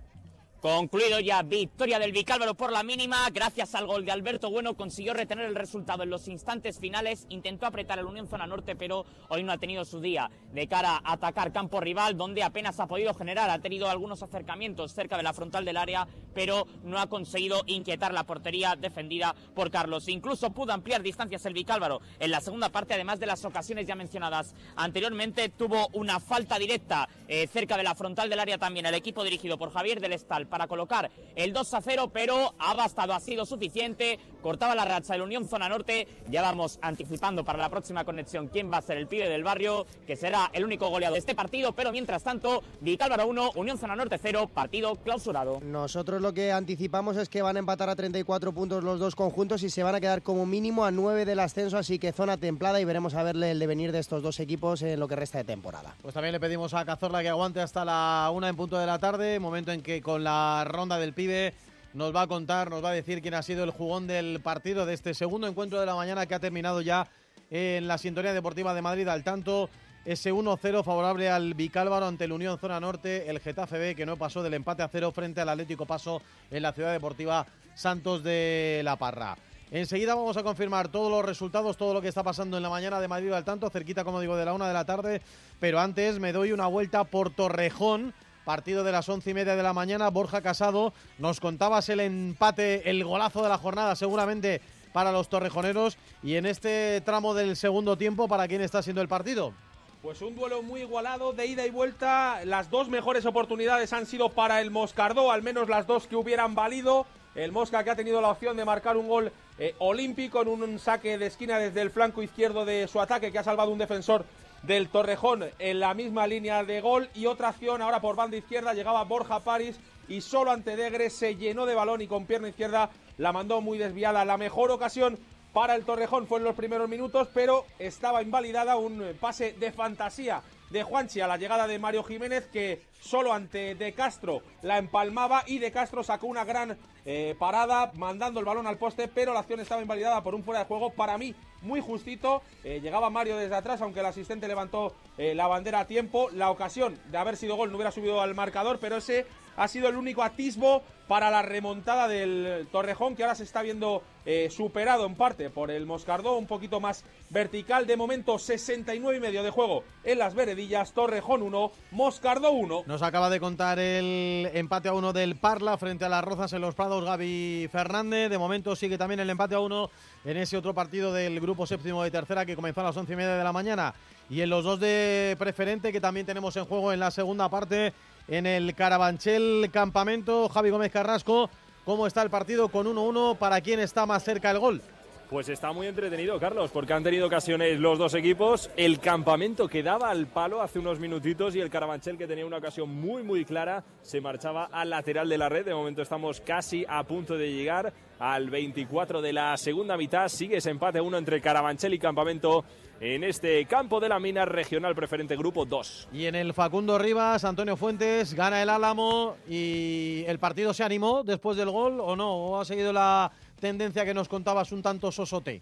Concluido ya, victoria del Vicálvaro por la mínima, gracias al gol de Alberto Bueno consiguió retener el resultado en los instantes finales, intentó apretar el Unión Zona Norte, pero hoy no ha tenido su día de cara a atacar campo rival, donde apenas ha podido generar, ha tenido algunos acercamientos cerca de la frontal del área, pero no ha conseguido inquietar la portería defendida por Carlos. Incluso pudo ampliar distancias el Vicálvaro en la segunda parte, además de las ocasiones ya mencionadas. Anteriormente, tuvo una falta directa eh, cerca de la frontal del área también. El equipo dirigido por Javier del Estal para colocar el 2 a 0, pero ha bastado, ha sido suficiente. Cortaba la racha del Unión Zona Norte. Ya vamos anticipando para la próxima conexión quién va a ser el pibe del barrio, que será el único goleador de este partido. Pero mientras tanto, Vicálvaro 1, Unión Zona Norte 0, partido clausurado. Nosotros lo que anticipamos es que van a empatar a 34 puntos los dos conjuntos y se van a quedar como mínimo a 9 del ascenso, así que zona templada y veremos a verle el devenir de estos dos equipos en lo que resta de temporada. Pues también le pedimos a Cazorla que aguante hasta la una en punto de la tarde, momento en que con la ronda del pibe nos va a contar, nos va a decir quién ha sido el jugón del partido de este segundo encuentro de la mañana que ha terminado ya en la sintonía deportiva de Madrid al tanto ese 1-0 favorable al Vicálvaro ante el Unión Zona Norte, el Getafe B que no pasó del empate a cero frente al Atlético Paso en la Ciudad Deportiva Santos de la Parra. Enseguida vamos a confirmar todos los resultados, todo lo que está pasando en la mañana de Madrid al tanto, cerquita, como digo, de la una de la tarde. Pero antes me doy una vuelta por Torrejón, partido de las once y media de la mañana. Borja Casado, nos contabas el empate, el golazo de la jornada, seguramente para los torrejoneros. Y en este tramo del segundo tiempo, ¿para quién está siendo el partido? Pues un duelo muy igualado, de ida y vuelta. Las dos mejores oportunidades han sido para el Moscardó, al menos las dos que hubieran valido. El Mosca que ha tenido la opción de marcar un gol eh, olímpico en un saque de esquina desde el flanco izquierdo de su ataque, que ha salvado un defensor del Torrejón en la misma línea de gol. Y otra acción ahora por banda izquierda, llegaba Borja París y solo ante Degre se llenó de balón y con pierna izquierda la mandó muy desviada. La mejor ocasión para el Torrejón fue en los primeros minutos, pero estaba invalidada un pase de fantasía de Juanchi a la llegada de Mario Jiménez que solo ante De Castro la empalmaba y De Castro sacó una gran eh, parada mandando el balón al poste, pero la acción estaba invalidada por un fuera de juego para mí muy justito. Eh, llegaba Mario desde atrás, aunque el asistente levantó eh, la bandera a tiempo. La ocasión de haber sido gol no hubiera subido al marcador, pero ese ha sido el único atisbo para la remontada del Torrejón, que ahora se está viendo eh, superado en parte por el Moscardó, un poquito más vertical. De momento, 69 y medio de juego en las veredillas. Torrejón 1, Moscardó 1. Nos acaba de contar el empate a 1 del Parla frente a las Rozas en los Prados, Gaby Fernández. De momento sigue también el empate a 1 en ese otro partido del grupo séptimo de tercera que comenzó a las once y media de la mañana. Y en los dos de preferente que también tenemos en juego en la segunda parte en el Carabanchel Campamento. Javi Gómez Carrasco, ¿cómo está el partido con 1-1? ¿Para quién está más cerca el gol? Pues está muy entretenido, Carlos, porque han tenido ocasiones los dos equipos. El campamento que daba al palo hace unos minutitos y el Carabanchel, que tenía una ocasión muy, muy clara, se marchaba al lateral de la red. De momento estamos casi a punto de llegar al 24 de la segunda mitad. Sigue ese empate uno entre Carabanchel y Campamento en este campo de la mina regional preferente grupo 2. Y en el Facundo Rivas, Antonio Fuentes gana el Álamo y el partido se animó después del gol o no, o ha seguido la tendencia que nos contabas un tanto sosote.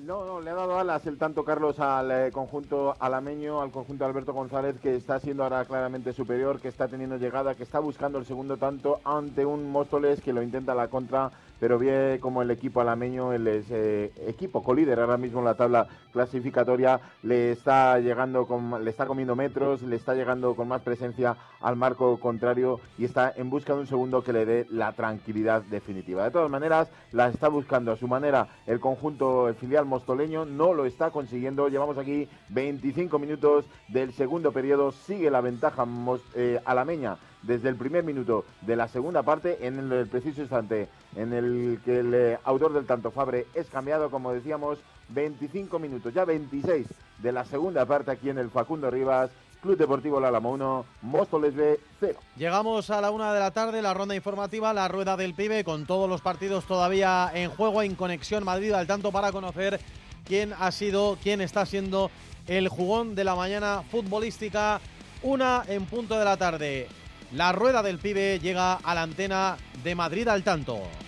No, no, le ha dado alas el tanto Carlos al eh, conjunto alameño, al conjunto Alberto González, que está siendo ahora claramente superior, que está teniendo llegada, que está buscando el segundo tanto ante un Móstoles que lo intenta la contra pero ve como el equipo alameño, el eh, equipo colíder ahora mismo en la tabla clasificatoria, le está llegando, con, le está comiendo metros, le está llegando con más presencia al marco contrario y está en busca de un segundo que le dé la tranquilidad definitiva. De todas maneras, la está buscando a su manera el conjunto filial mostoleño, no lo está consiguiendo. Llevamos aquí 25 minutos del segundo periodo, sigue la ventaja eh, alameña desde el primer minuto de la segunda parte, en el preciso instante en el que el eh, autor del tanto Fabre es cambiado, como decíamos, 25 minutos, ya 26 de la segunda parte aquí en el Facundo Rivas. Club Deportivo La Lama 1, Móstoles B 0. Llegamos a la una de la tarde, la ronda informativa, la rueda del pibe, con todos los partidos todavía en juego, en conexión Madrid al tanto para conocer quién ha sido, quién está siendo el jugón de la mañana futbolística. Una en punto de la tarde. La rueda del pibe llega a la antena de Madrid al tanto.